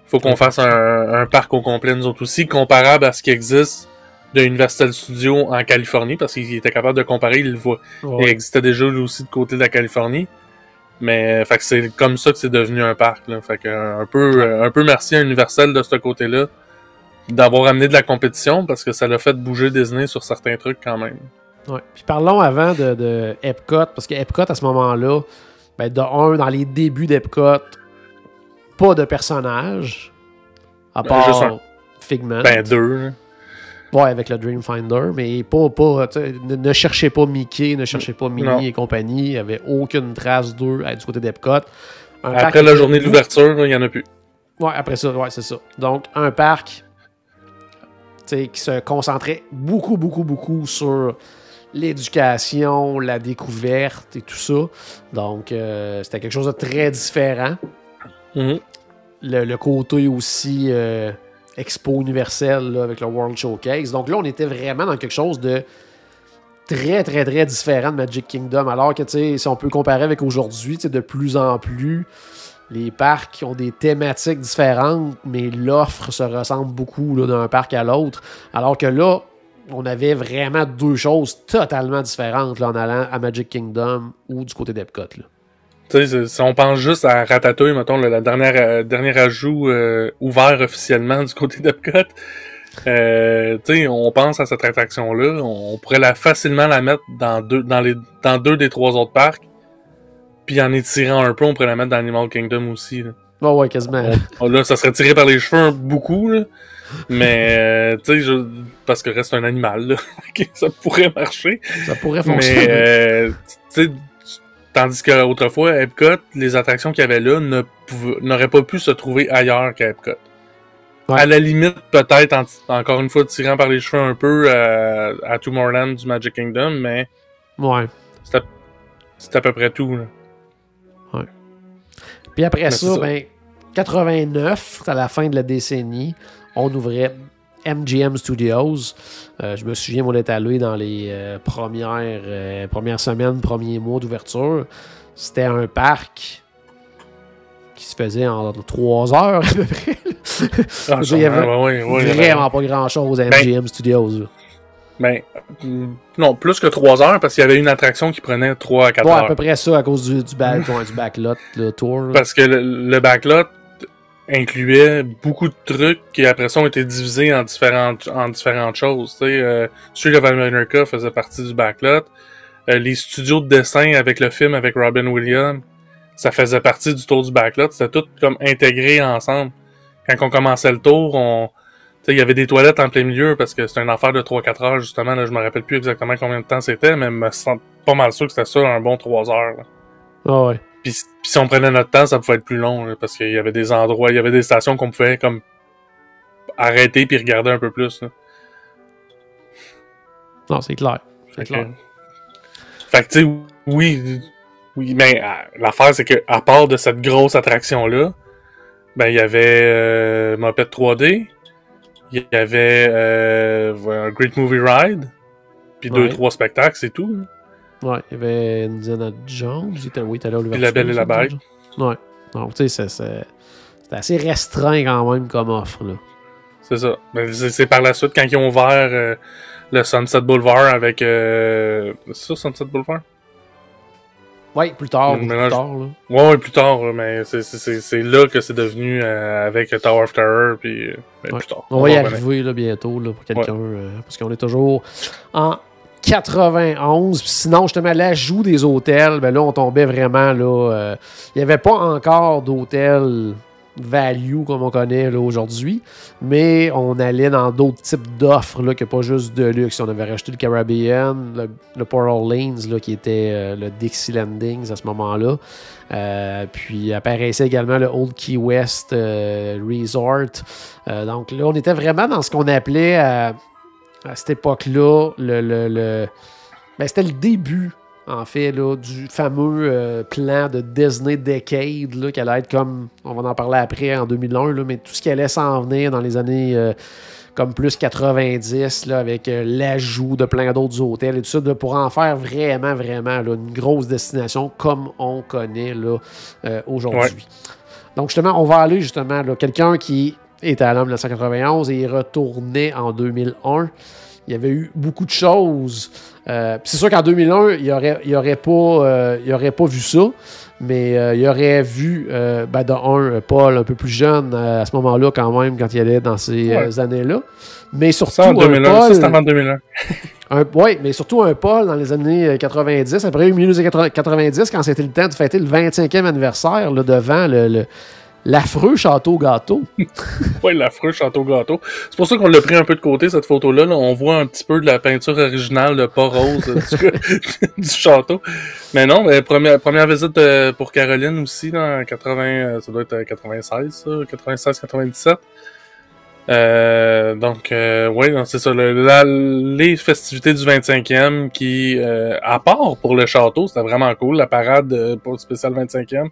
Speaker 2: faut qu'on fasse un, un parc au complet, nous autres aussi, comparable à ce qui existe de Universal Studios en Californie, parce qu'ils étaient capables de comparer, ils le voient. Il existait déjà lui aussi de côté de la Californie. Mais fait que c'est comme ça que c'est devenu un parc. Là. Fait que un peu, un peu merci à Universal de ce côté-là d'avoir amené de la compétition parce que ça l'a fait bouger Disney sur certains trucs quand même.
Speaker 1: Ouais. Puis parlons avant de, de Epcot, parce que Epcot, à ce moment-là, ben, de un, dans les débuts d'Epcot, pas de personnage, à
Speaker 2: Ben,
Speaker 1: part
Speaker 2: juste un.
Speaker 1: Figment.
Speaker 2: Ben deux.
Speaker 1: Ouais, avec le Dreamfinder, mais pas, pas ne, ne cherchez pas Mickey, ne cherchez pas Minnie
Speaker 2: Non.
Speaker 1: et compagnie. Il n'y avait aucune trace d'eux euh, du côté d'Epcot.
Speaker 2: Après la journée de l'ouverture, il y en a plus.
Speaker 1: Ouais, après ça, ouais, c'est ça. Donc, un parc qui se concentrait beaucoup, beaucoup, beaucoup sur l'éducation, la découverte et tout ça. Donc, euh, c'était quelque chose de très différent.
Speaker 2: Mhm.
Speaker 1: le, le côté aussi euh, expo universel là, avec le World Showcase. Donc là, on était vraiment dans quelque chose de très, très, très différent de Magic Kingdom. Alors que, tu sais, si on peut comparer avec aujourd'hui, tu sais, de plus en plus, les parcs ont des thématiques différentes, mais l'offre se ressemble beaucoup d'un parc à l'autre. Alors que là, on avait vraiment deux choses totalement différentes en allant à Magic Kingdom ou du côté d'Epcot.
Speaker 2: si on pense juste à Ratatouille, mettons, le euh, dernier ajout euh, ouvert officiellement du côté d'Epcot, euh, on pense à cette attraction-là, on, pourrait facilement la mettre dans deux des trois autres parcs, puis en étirant un peu, on pourrait la mettre dans Animal Kingdom aussi. Là.
Speaker 1: Oh, ouais, quasiment.
Speaker 2: Oh, là, ça serait tiré par les cheveux un- beaucoup, là. Mais, euh, tu sais, je- parce que reste un animal, là. <laughs> Ça pourrait marcher.
Speaker 1: Ça pourrait fonctionner.
Speaker 2: Mais, euh, tu sais, tandis qu'autrefois, Epcot, les attractions qu'il y avait là n'auraient pas pu se trouver ailleurs qu'à Epcot.
Speaker 1: Ouais.
Speaker 2: À la limite, peut-être, en- encore une fois, tirant par les cheveux un peu euh, à Tomorrowland du Magic Kingdom, mais
Speaker 1: Ouais.
Speaker 2: c'est à, c'est à peu près tout. Là.
Speaker 1: Puis après
Speaker 2: Mais
Speaker 1: ça, ben, 89, à la fin de la décennie, on ouvrait MGM Studios. Euh, je me souviens, on était allé dans les euh, premières, euh, premières semaines, premiers mois d'ouverture. C'était un parc qui se faisait en trois heures <laughs> à peu près.
Speaker 2: Ah,
Speaker 1: Il y avait
Speaker 2: ouais, ouais, ouais,
Speaker 1: Vraiment pas grand-chose à
Speaker 2: Ben,
Speaker 1: MGM Studios.
Speaker 2: Ben, non, plus que 3 heures, parce qu'il y avait une attraction qui prenait 3 à 4
Speaker 1: Ouais, à
Speaker 2: heures.
Speaker 1: peu près ça à cause du, du, back, ouais, du backlot, le tour. là.
Speaker 2: Parce que le, le backlot incluait beaucoup de trucs qui après ça ont été divisés en différentes, en différentes choses. Tu sais, euh, Street of America faisait partie du backlot. Euh, les studios de dessin avec le film avec Robin Williams, ça faisait partie du tour du backlot. C'était tout comme intégré ensemble. Quand on commençait le tour, on, il y avait des toilettes en plein milieu parce que c'était une affaire de 3-4 heures justement. Là, je me rappelle plus exactement combien de temps c'était, mais je me sens pas mal sûr que c'était ça, un bon 3 heures. là.
Speaker 1: Ah ouais.
Speaker 2: Puis, si on prenait notre temps, ça pouvait être plus long, là, parce qu'il y avait des endroits, il y avait des stations qu'on pouvait comme arrêter puis regarder un peu plus. là.
Speaker 1: Non, c'est clair. C'est
Speaker 2: Fait que,
Speaker 1: clair.
Speaker 2: fait que, tu sais, oui, oui, mais euh, l'affaire, c'est que à part de cette grosse attraction-là, ben, il y avait euh, Moped 3D, il y avait euh, un Great Movie Ride, puis deux, trois spectacles, c'est tout. là.
Speaker 1: Ouais, il y avait Indiana Jones. Il était, oui, il était
Speaker 2: La Belle et la Bête.
Speaker 1: Ouais. Donc, tu sais, c'est- assez restreint quand même comme offre. Là.
Speaker 2: C'est ça. C'est c'est par la suite, quand ils ont ouvert euh, le Sunset Boulevard avec... Euh... C'est ça, Sunset Boulevard?
Speaker 1: Ouais, plus tard. Plus
Speaker 2: mélange-
Speaker 1: tard là.
Speaker 2: Ouais, plus tard, là, mais c'est- c'est c'est- c'est là que c'est devenu euh, avec Tower of Terror, puis euh,
Speaker 1: Ouais.
Speaker 2: plus tard.
Speaker 1: On va y arriver là, bientôt là, pour quelqu'un. euh, parce qu'on est toujours en 91. Puis sinon, justement, l'ajout des hôtels, ben là, on tombait vraiment là. Il n'y avait pas encore d'hôtel value comme on connaît aujourd'hui, mais on allait dans d'autres types d'offres que pas juste de luxe. On avait rajouté le Caribbean, le, le Lanes là, qui était euh, le Dixie Landings à ce moment-là. Euh, puis apparaissait également le Old Key West euh, Resort. Donc là, on était vraiment dans ce qu'on appelait à, à cette époque-là le. le, le- ben, c'était le début, en fait, là, du fameux euh, plan de Disney Decade, là, qui allait être comme. On va en parler après en 2001, là, mais tout ce qui allait s'en venir dans les années. euh, comme plus 90, là, avec euh, l'ajout de plein d'autres hôtels et tout ça, là, pour en faire vraiment, vraiment là, une grosse destination comme on connaît aujourd'hui.
Speaker 2: Ouais.
Speaker 1: Donc, justement, on va aller justement, quelqu'un qui était à l'homme 1991 et il retournait en 2001. Il y avait eu beaucoup de choses. Euh, c'est sûr qu'en 2001, il n'aurait il aurait pas, euh, il aurait pas vu ça, mais euh, il aurait vu, euh, ben, de un, Paul un peu plus jeune à ce moment-là, quand même, quand il allait dans ces
Speaker 2: Ouais.
Speaker 1: années-là. Mais surtout,
Speaker 2: Ça en
Speaker 1: un
Speaker 2: 2001, ça
Speaker 1: Paul-
Speaker 2: c'était avant 2001. <laughs>
Speaker 1: un, ouais, mais surtout un Paul dans les années euh, 90, après au milieu des années 90, quand c'était le temps de fêter le 25e anniversaire là, devant le- le- l'affreux château gâteau. <laughs>
Speaker 2: Ouais, l'affreux château gâteau. C'est pour ça qu'on l'a pris un peu de côté, cette photo-là. là. On voit un petit peu de la peinture originale, le pas rose euh, <laughs> du, du château. Mais non, première, visite euh, pour Caroline aussi, en 80, euh, ça doit être euh, 96, ça, 96-97. Euh, donc, euh, non, c'est ça. les festivités du 25e qui, euh, à part pour le château, c'était vraiment cool. La parade euh, pour le spécial 25e,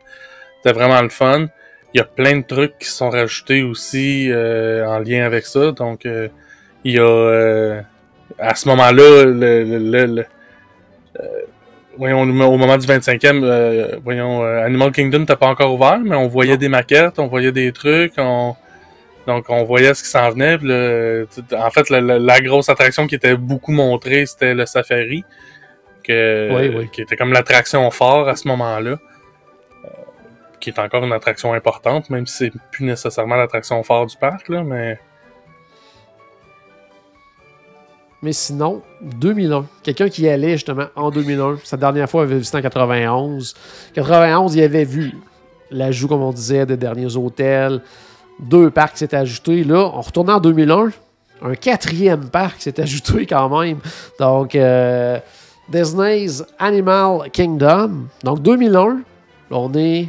Speaker 2: c'était vraiment le fun. Il y a plein de trucs qui sont rajoutés aussi euh, en lien avec ça. Donc, euh, il y a euh, à ce moment-là, le, le, le- le- euh, voyons, au moment du 25e, euh, voyons, euh, Animal Kingdom n'était pas encore ouvert, mais on voyait des maquettes, on voyait des trucs, on, donc on voyait ce qui s'en venait. en fait, la, la- la grosse attraction qui était beaucoup montrée, c'était le safari, que,
Speaker 1: Oui, oui.
Speaker 2: qui était comme l'attraction phare à ce moment-là qui est encore une attraction importante, même si c'est plus nécessairement l'attraction phare du parc, là, mais
Speaker 1: Mais sinon, 2001, quelqu'un qui y allait justement en 2001, sa dernière fois, avait visité en 91. 91, il avait vu l'ajout, comme on disait, des derniers hôtels, deux parcs s'étaient ajoutés. Là, on retourne en 2001, un quatrième parc s'est ajouté quand même. Donc, euh, Disney's Animal Kingdom. Donc, 2001, on est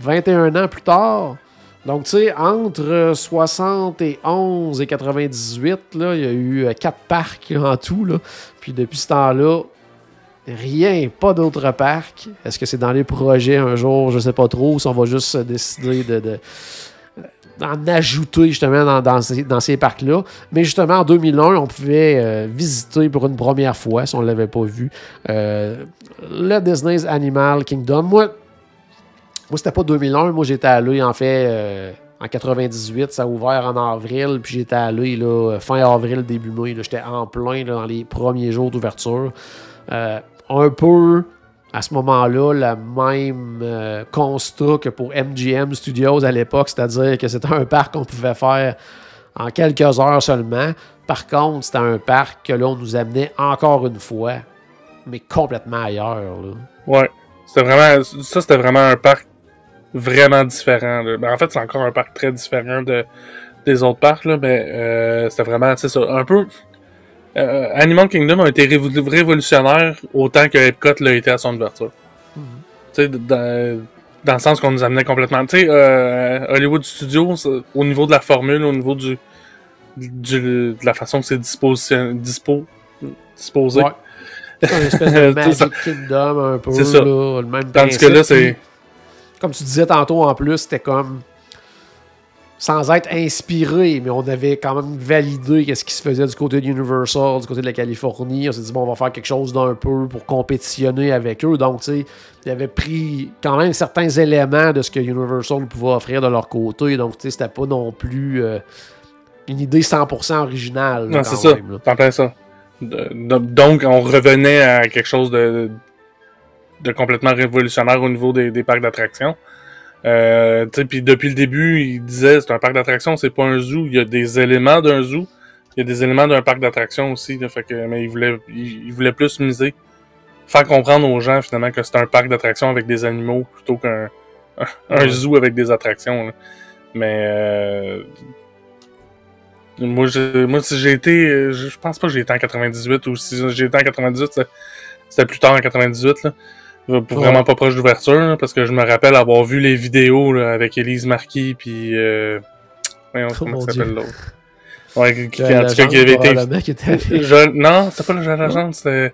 Speaker 1: 21 ans plus tard. Donc, tu sais, entre 71 et 98, là, il y a eu euh, quatre parcs en tout. Là. Puis depuis ce temps-là, rien, pas d'autres parcs. Est-ce que c'est dans les projets un jour, je sais pas trop, si on va juste décider de, d'en ajouter justement dans, ces, parcs-là. Mais justement, en 2001, on pouvait euh, visiter pour une première fois, si on ne l'avait pas vu, euh, le Disney's Animal Kingdom. Moi, moi c'était pas 2001, moi j'étais allé en fait euh, en 98, ça a ouvert en avril, puis j'étais allé là, fin avril, début mai. J'étais en plein dans les premiers jours d'ouverture. un peu à ce moment-là le même euh, constat que pour MGM Studios à l'époque, c'est-à-dire que c'était un parc qu'on pouvait faire en quelques heures seulement. Par contre, c'était un parc que là, on nous amenait encore une fois, mais complètement ailleurs. Là.
Speaker 2: Ouais, c'était vraiment, ça c'était vraiment un parc vraiment différent. Ben, en fait, c'est encore un parc très différent de, des autres parcs, là, mais euh, c'était vraiment, c'est ça, un peu euh, Animal Kingdom a été révolutionnaire autant que Epcot l'a été à son ouverture. Mhm. Sais, dans, le sens qu'on nous amenait complètement. Tu sais, euh, Hollywood Studios, au niveau de la formule, au niveau du, de la façon que c'est disposé. disposé.
Speaker 1: Ouais. C'est une espèce de <laughs> Magic Kingdom un peu.
Speaker 2: C'est ça.
Speaker 1: Là, le même
Speaker 2: Tandis que là, c'est.
Speaker 1: Comme tu disais tantôt en plus, c'était comme sans être inspiré, mais on avait quand même validé ce qui se faisait du côté de Universal, du côté de la Californie. On s'est dit, bon, on va faire quelque chose d'un peu pour compétitionner avec eux. Donc, tu sais, ils avaient pris quand même certains éléments de ce que Universal pouvait offrir de leur côté. Donc, tu sais, c'était pas non plus euh, une idée 100% originale.
Speaker 2: Non, c'est ça. T'entends ça. donc, on revenait à quelque chose de, de complètement révolutionnaire au niveau des parcs d'attractions. Euh, puis depuis le début, il disait c'est un parc d'attractions, c'est pas un zoo. Il y a des éléments d'un zoo, il y a des éléments d'un parc d'attractions aussi. fait que, mais il voulait, il, voulait plus miser, faire comprendre aux gens finalement que c'est un parc d'attractions avec des animaux plutôt qu'un un, zoo avec des attractions. Mais euh, moi, moi, si j'ai été, je pense pas que j'ai été en 98 ou si j'ai été en 98, c'était plus tard en 98 là. Vraiment pas proche d'ouverture, parce que je me rappelle avoir vu les vidéos là, avec Elise Marquis, puis. Euh... Voyons, oh comment s'appelle l'autre Ouais, qui, en tout cas, qui avait été. Je... Non, c'était pas le jeune agent, c'était.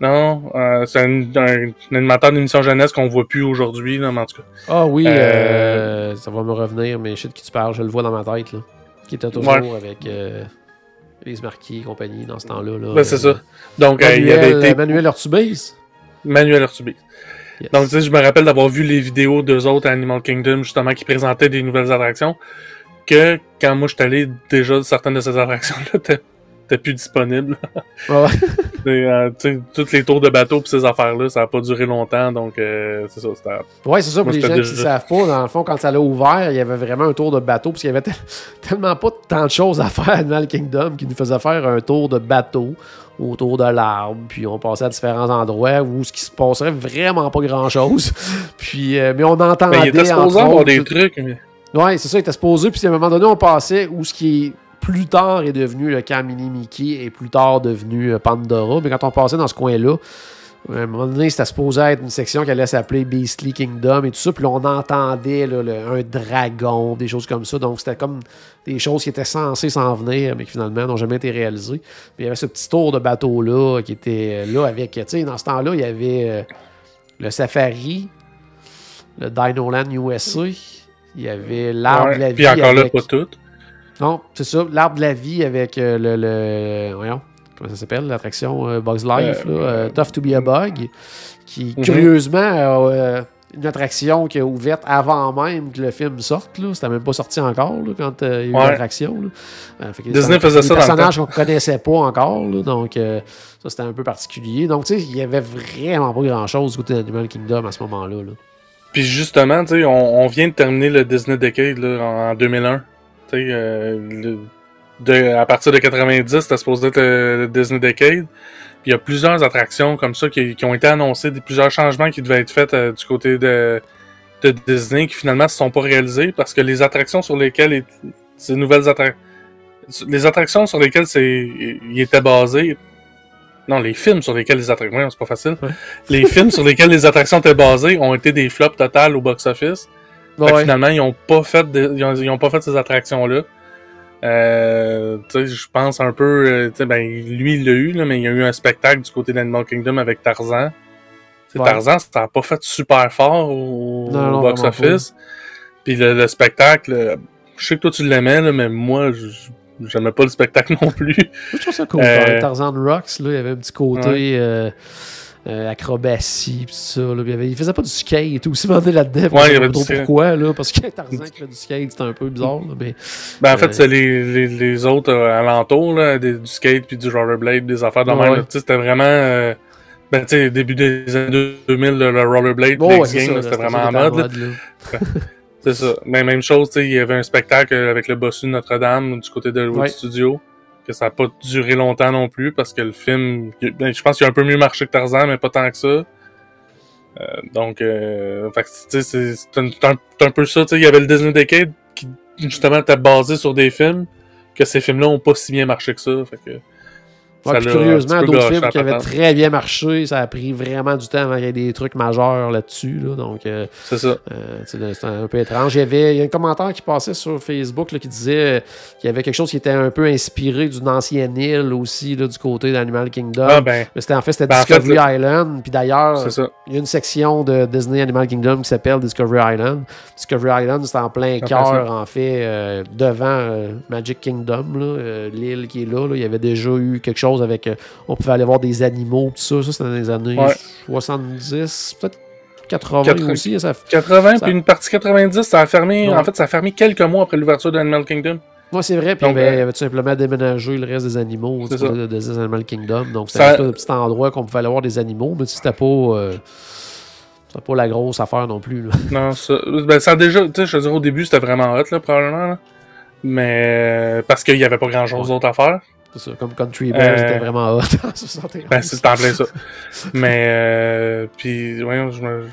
Speaker 2: Non, euh, c'est un, un, animateur d'émission jeunesse qu'on voit plus aujourd'hui, là, mais en tout cas.
Speaker 1: Ah oui, euh... euh ça va me revenir, mais je sais de qui tu parles, je le vois dans ma tête, là. Qui était toujours avec euh, Elise Marquis et compagnie dans ce temps-là. Là,
Speaker 2: ben, c'est ça. Donc,
Speaker 1: Manuel,
Speaker 2: il avait été.
Speaker 1: Manuel Ortubise
Speaker 2: Manuel Urtubis. Donc, tu sais, je me rappelle d'avoir vu les vidéos d'eux autres à Animal Kingdom, justement, qui présentaient des nouvelles attractions, que quand moi je suis allé, déjà, certaines de ces attractions-là étaient plus disponibles. <laughs>
Speaker 1: Ouais.
Speaker 2: euh, toutes les tours de bateau pis ces affaires-là, ça n'a pas duré longtemps, donc euh, c'est ça.
Speaker 1: Ouais, c'est ça, pour les gens qui ne savent pas, dans le fond, quand ça l'a ouvert, il y avait vraiment un tour de bateau, parce qu'il y avait <laughs> tellement pas tant de choses à faire à Animal Kingdom qui nous faisait faire un tour de bateau autour de l'arbre, puis on passait à différents endroits où ce qui se passerait vraiment pas grand-chose. <laughs> puis, euh, mais on entendait... Mais
Speaker 2: il était supposé avoir des trucs, mais...
Speaker 1: Ouais, c'est ça, il était supposé, puis à un moment donné, on passait où ce qui est plus tard est devenu le camp Mini Mickey et plus tard devenu euh, Pandora. Mais quand on passait dans ce coin-là, à un moment donné, c'était supposé être une section qui allait s'appeler Beastly Kingdom et tout ça. Puis là, on entendait là, un dragon, des choses comme ça. Donc, c'était comme des choses qui étaient censées s'en venir, mais qui finalement n'ont jamais été réalisées. Puis il y avait ce petit tour de bateau-là qui était là avec. Tu sais, dans ce temps-là, il y avait euh, le Safari, le Dinoland USA. Il y avait l'arbre de la vie.
Speaker 2: Puis encore là, pas tout.
Speaker 1: Non, c'est ça. L'arbre de la vie avec euh, le, le, Voyons comment ça s'appelle, l'attraction euh, Bugs Life, là, euh, Tough to be a Bug, qui mhm. curieusement euh, une attraction qui est ouverte avant même que le film sorte. Là. C'était même pas sorti encore là, quand il y a eu l'attraction.
Speaker 2: Disney faisait ça
Speaker 1: Des personnages qu'on connaissait pas encore. Là, donc ça c'était un peu particulier. Donc tu sais, il y avait vraiment pas grand chose du côté d'Animal Kingdom à ce moment-là. Là.
Speaker 2: Puis justement, tu sais, on, on, vient de terminer le Disney Decade là, en, en 2001. Le de, à partir de 90, c'était supposé être le Disney Decade. Puis il y a plusieurs attractions comme ça qui, qui ont été annoncées, plusieurs changements qui devaient être faits euh, du côté de de Disney qui finalement se sont pas réalisés parce que les attractions sur lesquelles est- ces nouvelles attractions les attractions sur lesquelles c'est il était basé non les films sur lesquels les attractions ouais, c'est pas facile
Speaker 1: Ouais.
Speaker 2: les films sur lesquels les attractions étaient basées ont été des flops total au box Fait que finalement ils ont pas fait de- ils, ont, ils ont pas fait ces attractions là euh, je pense un peu, euh, ben, lui, il l'a eu, là, mais il y a eu un spectacle du côté d'Animal Kingdom avec Tarzan.
Speaker 1: Ouais.
Speaker 2: Tarzan, ça n'a pas fait super fort au, box-office. Puis le, le spectacle, euh, je sais que toi tu l'aimais, mais moi, je- j'aimais pas le spectacle <laughs> non plus.
Speaker 1: Moi, je trouve ça cool.
Speaker 2: Euh,
Speaker 1: Tarzan Rocks, là, il y avait un petit côté euh, euh, acrobatie, pis ça. Là. Il, faisait pas du skate aussi, demandé là-dedans.
Speaker 2: Ouais, il y avait
Speaker 1: trop pourquoi, là, parce que Tarzan qui fait du skate, c'était un peu bizarre. Là, mais...
Speaker 2: Ben, en
Speaker 1: Euh,
Speaker 2: fait, c'est les, les, les autres euh, alentours, là, des- du skate puis du rollerblade, des affaires de
Speaker 1: Ouais,
Speaker 2: même. C'était vraiment... euh, ben, tu sais, début des années 2000, le, le rollerblade,
Speaker 1: ouais,
Speaker 2: là, c'était vraiment en mode. C'est ça. Mais même chose, tu sais, il y avait un spectacle avec le bossu de Notre-Dame du côté de Hollywood
Speaker 1: Ouais.
Speaker 2: Studio, que ça n'a pas duré longtemps non plus, parce que le film, ben, je pense qu'il a un peu mieux marché que Tarzan, mais pas tant que ça. Euh, donc, euh, c'est un, un- peu ça, il y avait le Disney Decade qui, justement, était basé sur des films, que ces films-là ont pas si bien marché que ça, fait que...
Speaker 1: Ouais, curieusement, d'autres films qui avaient très bien marché, ça a pris vraiment du temps avant qu'il y ait des trucs majeurs là-dessus. Là, donc, euh,
Speaker 2: C'est ça.
Speaker 1: Euh, c'est un peu étrange. Il y avait il y a un commentaire qui passait sur Facebook là, qui disait euh, qu'il y avait quelque chose qui était un peu inspiré d'une ancienne île aussi là, du côté d'Animal Kingdom.
Speaker 2: Ah, ben,
Speaker 1: Mais c'était en fait c'était
Speaker 2: ben, en fait,
Speaker 1: Discovery Island. Puis d'ailleurs, il y a une section de Disney Animal Kingdom qui s'appelle Discovery Island. Discovery Island, c'est en plein cœur, en fait, euh, devant Magic Kingdom, l'île qui est là. Il y avait déjà eu quelque chose avec. euh, on pouvait aller voir des animaux, tout ça. Ça, c'était dans les années
Speaker 2: Ouais.
Speaker 1: 70, peut-être 80
Speaker 2: 80.
Speaker 1: aussi. Ça,
Speaker 2: 80,
Speaker 1: Ça-
Speaker 2: puis une partie 90, ça a fermé,
Speaker 1: Ouais.
Speaker 2: en fait, ça a fermé quelques mois après l'ouverture d'Animal Kingdom.
Speaker 1: Moi, c'est vrai. Puis
Speaker 2: Donc,
Speaker 1: il avait,
Speaker 2: euh,
Speaker 1: il avait tout simplement déménagé le reste des animaux de Animal Kingdom. Donc, c'était
Speaker 2: Ça-
Speaker 1: un petit endroit qu'on pouvait aller voir des animaux, mais c'était pas. euh, c'était pas la grosse affaire non plus. là. <laughs>
Speaker 2: Non, ça, ben, ça a déjà, tu sais, je veux dire, au début, c'était vraiment hot, là, probablement, là. Mais, parce qu'il y avait pas grand chose
Speaker 1: Ouais.
Speaker 2: d'autre à faire.
Speaker 1: C'est ça. Comme Country Bears,
Speaker 2: Euh,
Speaker 1: c'était vraiment hot en 71.
Speaker 2: Ben, c'est en plein ça. Mais, euh, puis, voyons, je me.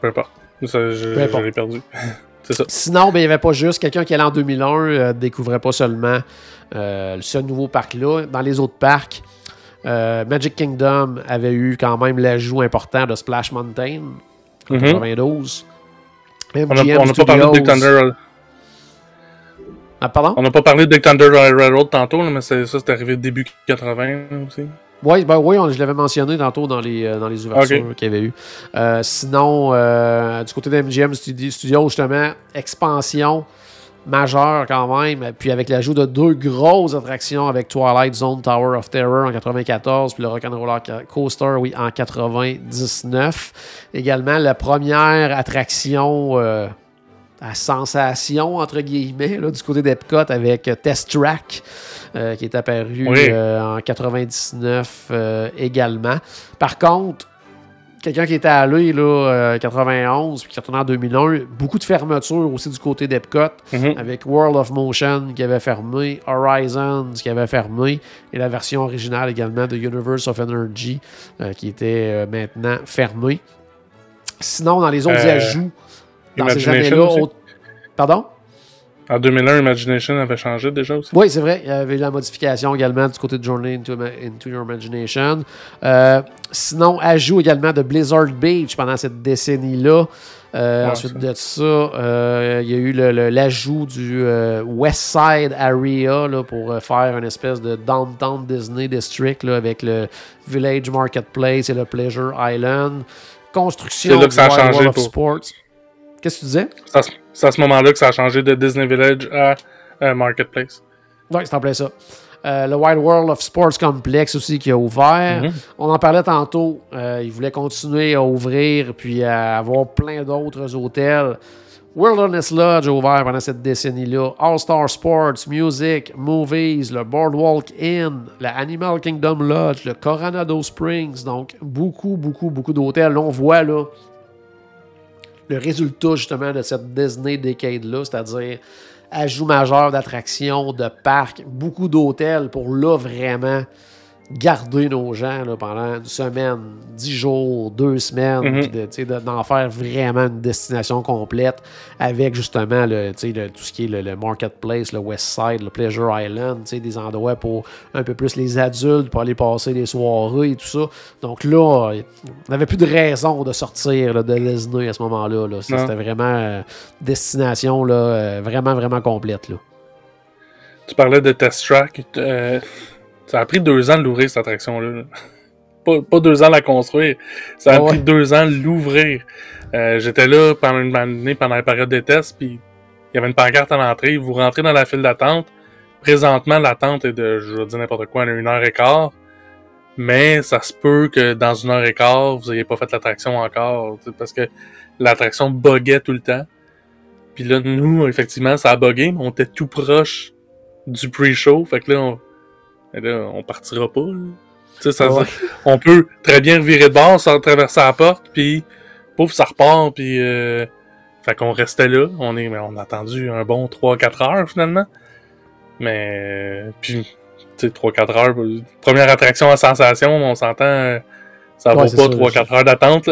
Speaker 2: Peu importe. Ça, je,
Speaker 1: Peu importe.
Speaker 2: je l'ai perdu. <laughs> c'est ça.
Speaker 1: Sinon, ben, il n'y avait pas juste quelqu'un qui allait en 2001 euh, découvrait pas seulement euh, ce nouveau parc-là. Dans les autres parcs, euh, Magic Kingdom avait eu quand même l'ajout important de Splash Mountain en
Speaker 2: Mhm.
Speaker 1: 92.
Speaker 2: On n'a
Speaker 1: MGM
Speaker 2: on a pas parlé de Thunder.
Speaker 1: Ah, pardon?
Speaker 2: On n'a pas parlé de Thunder Railroad tantôt, là, mais ça, c'est arrivé début 80 aussi.
Speaker 1: Oui, ben oui, on- je l'avais mentionné tantôt dans les, euh, dans les ouvertures qu'il y avait eu. Euh, sinon, euh, du côté de MGM Studi- Studios, justement, expansion majeure quand même, puis avec l'ajout de deux grosses attractions avec Twilight Zone Tower of Terror en 94, puis le Rock'n'Roller Coaster, oui, en 99. Également, la première attraction euh, à sensation, entre guillemets, là, du côté d'Epcot avec euh, Test Track, euh, qui est apparu
Speaker 2: Oui.
Speaker 1: euh, en 99 euh, également. Par contre, quelqu'un qui était allé là, euh, 91 puis qui est retourné en 2001, beaucoup de fermetures aussi du côté d'Epcot,
Speaker 2: Mhm.
Speaker 1: avec World of Motion qui avait fermé, Horizons qui avait fermé, et la version originale également de Universe of Energy qui était maintenant fermée. Sinon, dans les autres ajouts, dans ces
Speaker 2: Imagination
Speaker 1: années-là,
Speaker 2: aussi.
Speaker 1: au- pardon?
Speaker 2: En 2001, Imagination avait changé déjà aussi?
Speaker 1: Oui, c'est vrai. Il y avait la modification également du côté de Journey into, into Your Imagination. Euh, sinon, ajout également de Blizzard Beach pendant cette décennie-là. Euh,
Speaker 2: Ouais,
Speaker 1: ensuite
Speaker 2: ça.
Speaker 1: de ça, euh, il y a eu l'ajout du West Side Area là, pour faire une espèce de Downtown Disney District là, avec le Village Marketplace et le Pleasure Island. Construction
Speaker 2: changé
Speaker 1: World of Sports. Qu'est-ce que tu disais?
Speaker 2: C'est à ce- moment-là que ça a changé de Disney Village à euh, Marketplace.
Speaker 1: Oui, c'est en plein ça. Euh, le Wild World of Sports Complex aussi qui a ouvert.
Speaker 2: Mhm.
Speaker 1: On en parlait tantôt. Euh, ils voulaient continuer à ouvrir puis à avoir plein d'autres hôtels. Wilderness Lodge a ouvert pendant cette décennie-là. All Star Sports, Music, Movies, le Boardwalk Inn, la Animal Kingdom Lodge, le Coronado Springs. Donc, beaucoup, beaucoup, beaucoup d'hôtels. On voit là le résultat justement de cette Disney Decade-là, c'est-à-dire ajout majeur d'attractions, de parcs, beaucoup d'hôtels pour là vraiment garder nos gens là, pendant une semaine, dix jours, deux semaines,
Speaker 2: Mhm.
Speaker 1: puis de- d'en faire vraiment une destination complète avec justement le, tout ce qui est le, le marketplace, le West Side, le Pleasure Island, des endroits pour un peu plus les adultes, pour aller passer les soirées et tout ça. Donc là, on n'avait plus de raison de sortir là, de Disney à ce moment-là. là. C'était vraiment euh, destination là, euh, vraiment, vraiment complète. Là.
Speaker 2: Tu parlais de Test Track. euh, ça a pris deux ans de l'ouvrir, cette attraction-là. là. <laughs> Pas, pas deux ans de la construire. Ça a
Speaker 1: ouais.
Speaker 2: pris deux ans de l'ouvrir. Euh, J'étais là pendant une année, pendant la période des tests, puis il y avait une pancarte à l'entrée. Vous rentrez dans la file d'attente. Présentement, l'attente est de, je dire n'importe quoi, une heure et quart. Mais ça se peut que dans une heure et quart, vous n'ayez pas fait l'attraction encore. Parce que l'attraction buguait tout le temps. Puis là, nous, effectivement, ça a bugué, mais on était tout proche du pre-show. Fait que là, on, là, on partira pas. là. Tu sais, ça,
Speaker 1: Ouais.
Speaker 2: on peut très bien revirer de bord sans traverser la porte, puis pouf, ça repart, puis euh, fait qu'on restait là. On est, mais on a attendu un bon 3-4 heures finalement. Mais puis tu sais 3-4 heures, première attraction à sensation, on s'entend, euh, ça
Speaker 1: Ouais,
Speaker 2: vaut pas
Speaker 1: ça,
Speaker 2: 3-4 heures d'attente.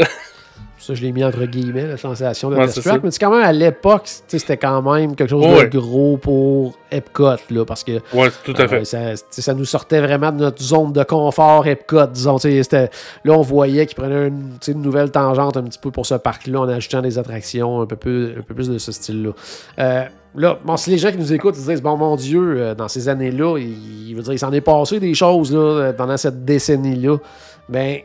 Speaker 1: Ça, je l'ai mis entre guillemets, la sensation de
Speaker 2: Ouais,
Speaker 1: Track. Mais c'est quand même à l'époque, c'était quand même quelque chose de gros pour Epcot, là, parce que
Speaker 2: Ouais, tout à fait.
Speaker 1: euh, ça, sais, ça nous sortait vraiment de notre zone de confort Epcot, disons. Là, on voyait qu'ils prenaient une, nouvelle tangente un petit peu pour ce parc-là en ajoutant des attractions un peu, plus, un peu plus de ce style-là. Euh, Là, bon, si les gens qui nous écoutent ils disent, bon, mon Dieu, euh, dans ces années-là, il, il veut dire, il s'en est passé des choses là, pendant cette décennie-là. Ben,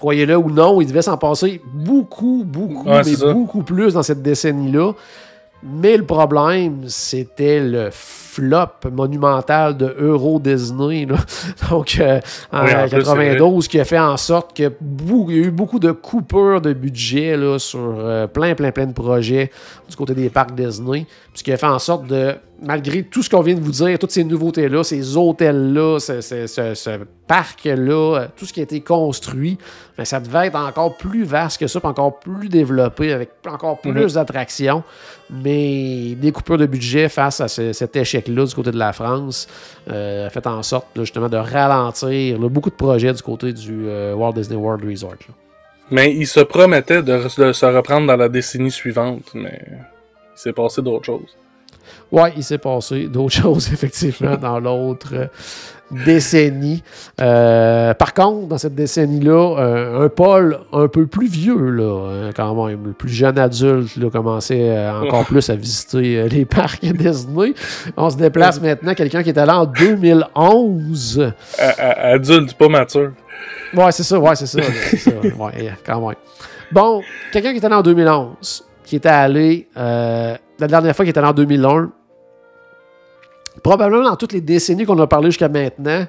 Speaker 1: croyez-le ou non, il devait s'en passer beaucoup, beaucoup,
Speaker 2: Ouais,
Speaker 1: mais beaucoup plus dans cette décennie-là. Mais le problème, c'était le flop monumental de Euro Disney. là. <laughs> Donc, euh, en
Speaker 2: Oui, en plus,
Speaker 1: 92, qui a fait en sorte que bou- il y a eu beaucoup de coupures de budget là, sur euh, plein, plein, plein de projets du côté des parcs Disney. Ce qui a fait en sorte de, malgré tout ce qu'on vient de vous dire, toutes ces nouveautés-là, ces hôtels-là, ce, ce- ce- ce parc-là, euh, tout ce qui a été construit, ben, ça devait être encore plus vaste que ça, puis encore plus développé, avec encore plus d'attractions. Mais des coupures de budget face à ce- cet échec-là du côté de la France euh, a fait en sorte là, justement de ralentir là, beaucoup de projets du côté du euh, Walt Disney World Resort. là.
Speaker 2: Mais il se promettait de, de se reprendre dans la décennie suivante, mais il s'est passé d'autres choses.
Speaker 1: Ouais, il s'est passé d'autres <laughs> choses, effectivement, dans l'autre euh, décennie. Euh, par contre, dans cette décennie-là, euh, un Paul un peu plus vieux, là, hein, quand même, le plus jeune adulte, là, commençait euh, encore <laughs> plus à visiter les <laughs> parcs Disney. On se déplace maintenant, quelqu'un qui est allé en 2011.
Speaker 2: A- a- adulte, pas mature.
Speaker 1: Ouais, c'est ça, ouais, c'est ça. ça, ouais, quand même. Bon, quelqu'un qui est allé en 2011, qui était allé, la dernière fois qui est allé en 2001, probablement dans toutes les décennies qu'on a parlé jusqu'à maintenant,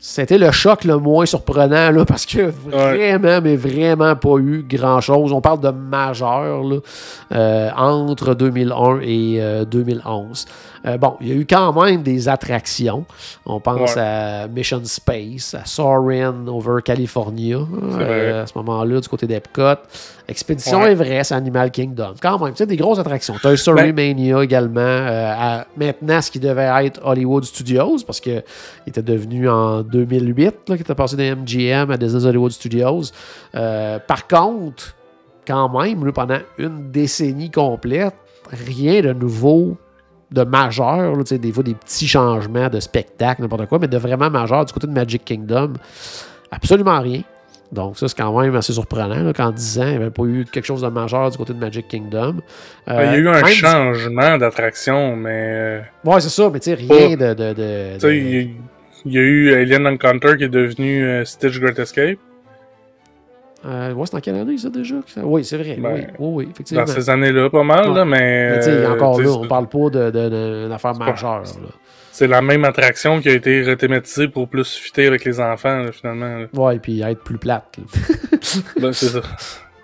Speaker 1: c'était le choc le moins surprenant, là, parce que vraiment, mais vraiment pas eu grand-chose. On parle de majeur, là, euh, entre 2001 et euh, 2011. Euh, bon, il y a eu quand même des attractions. On pense
Speaker 2: Ouais.
Speaker 1: à Mission Space, à Soarin' over California, euh,
Speaker 2: vrai.
Speaker 1: à ce moment-là, du côté d'Epcot. Expédition
Speaker 2: Ouais.
Speaker 1: Everest, Animal Kingdom. Quand même, tu sais, des grosses attractions. Toy Story
Speaker 2: Ben-
Speaker 1: Mania également. euh, à maintenant, ce qui devait être Hollywood Studios, parce qu'il était devenu en 2008, là, qu'il était passé de MGM à Disney Hollywood Studios. Euh, par contre, quand même, là, pendant une décennie complète, rien de nouveau, de majeur, là, des fois des petits changements de spectacle, n'importe quoi, mais de vraiment majeur du côté de Magic Kingdom, absolument rien. Donc ça, c'est quand même assez surprenant qu'en 10 ans, il n'y avait pas eu quelque chose de majeur du côté de Magic Kingdom.
Speaker 2: Ben, il y a eu
Speaker 1: Euh,
Speaker 2: un changement d'attraction, mais
Speaker 1: Ouais, c'est ça, mais tu sais, rien de... de, de-
Speaker 2: tu sais,
Speaker 1: de-
Speaker 2: il y a- il y a eu Alien Encounter qui est devenu euh, Stitch Great Escape.
Speaker 1: Euh, ouais, c'est en quelle année, ça, déjà? Oui, c'est vrai.
Speaker 2: Ben,
Speaker 1: oui, oui, oui, effectivement.
Speaker 2: Dans ces années-là, pas mal,
Speaker 1: Ouais.
Speaker 2: là, mais. Euh,
Speaker 1: encore là, on parle pas de- de- affaire majeure.
Speaker 2: C'est la même attraction qui a été rethématisée pour plus fitter avec les enfants, là, finalement. là.
Speaker 1: Ouais, puis être plus plate. <laughs>
Speaker 2: Ben, c'est ça.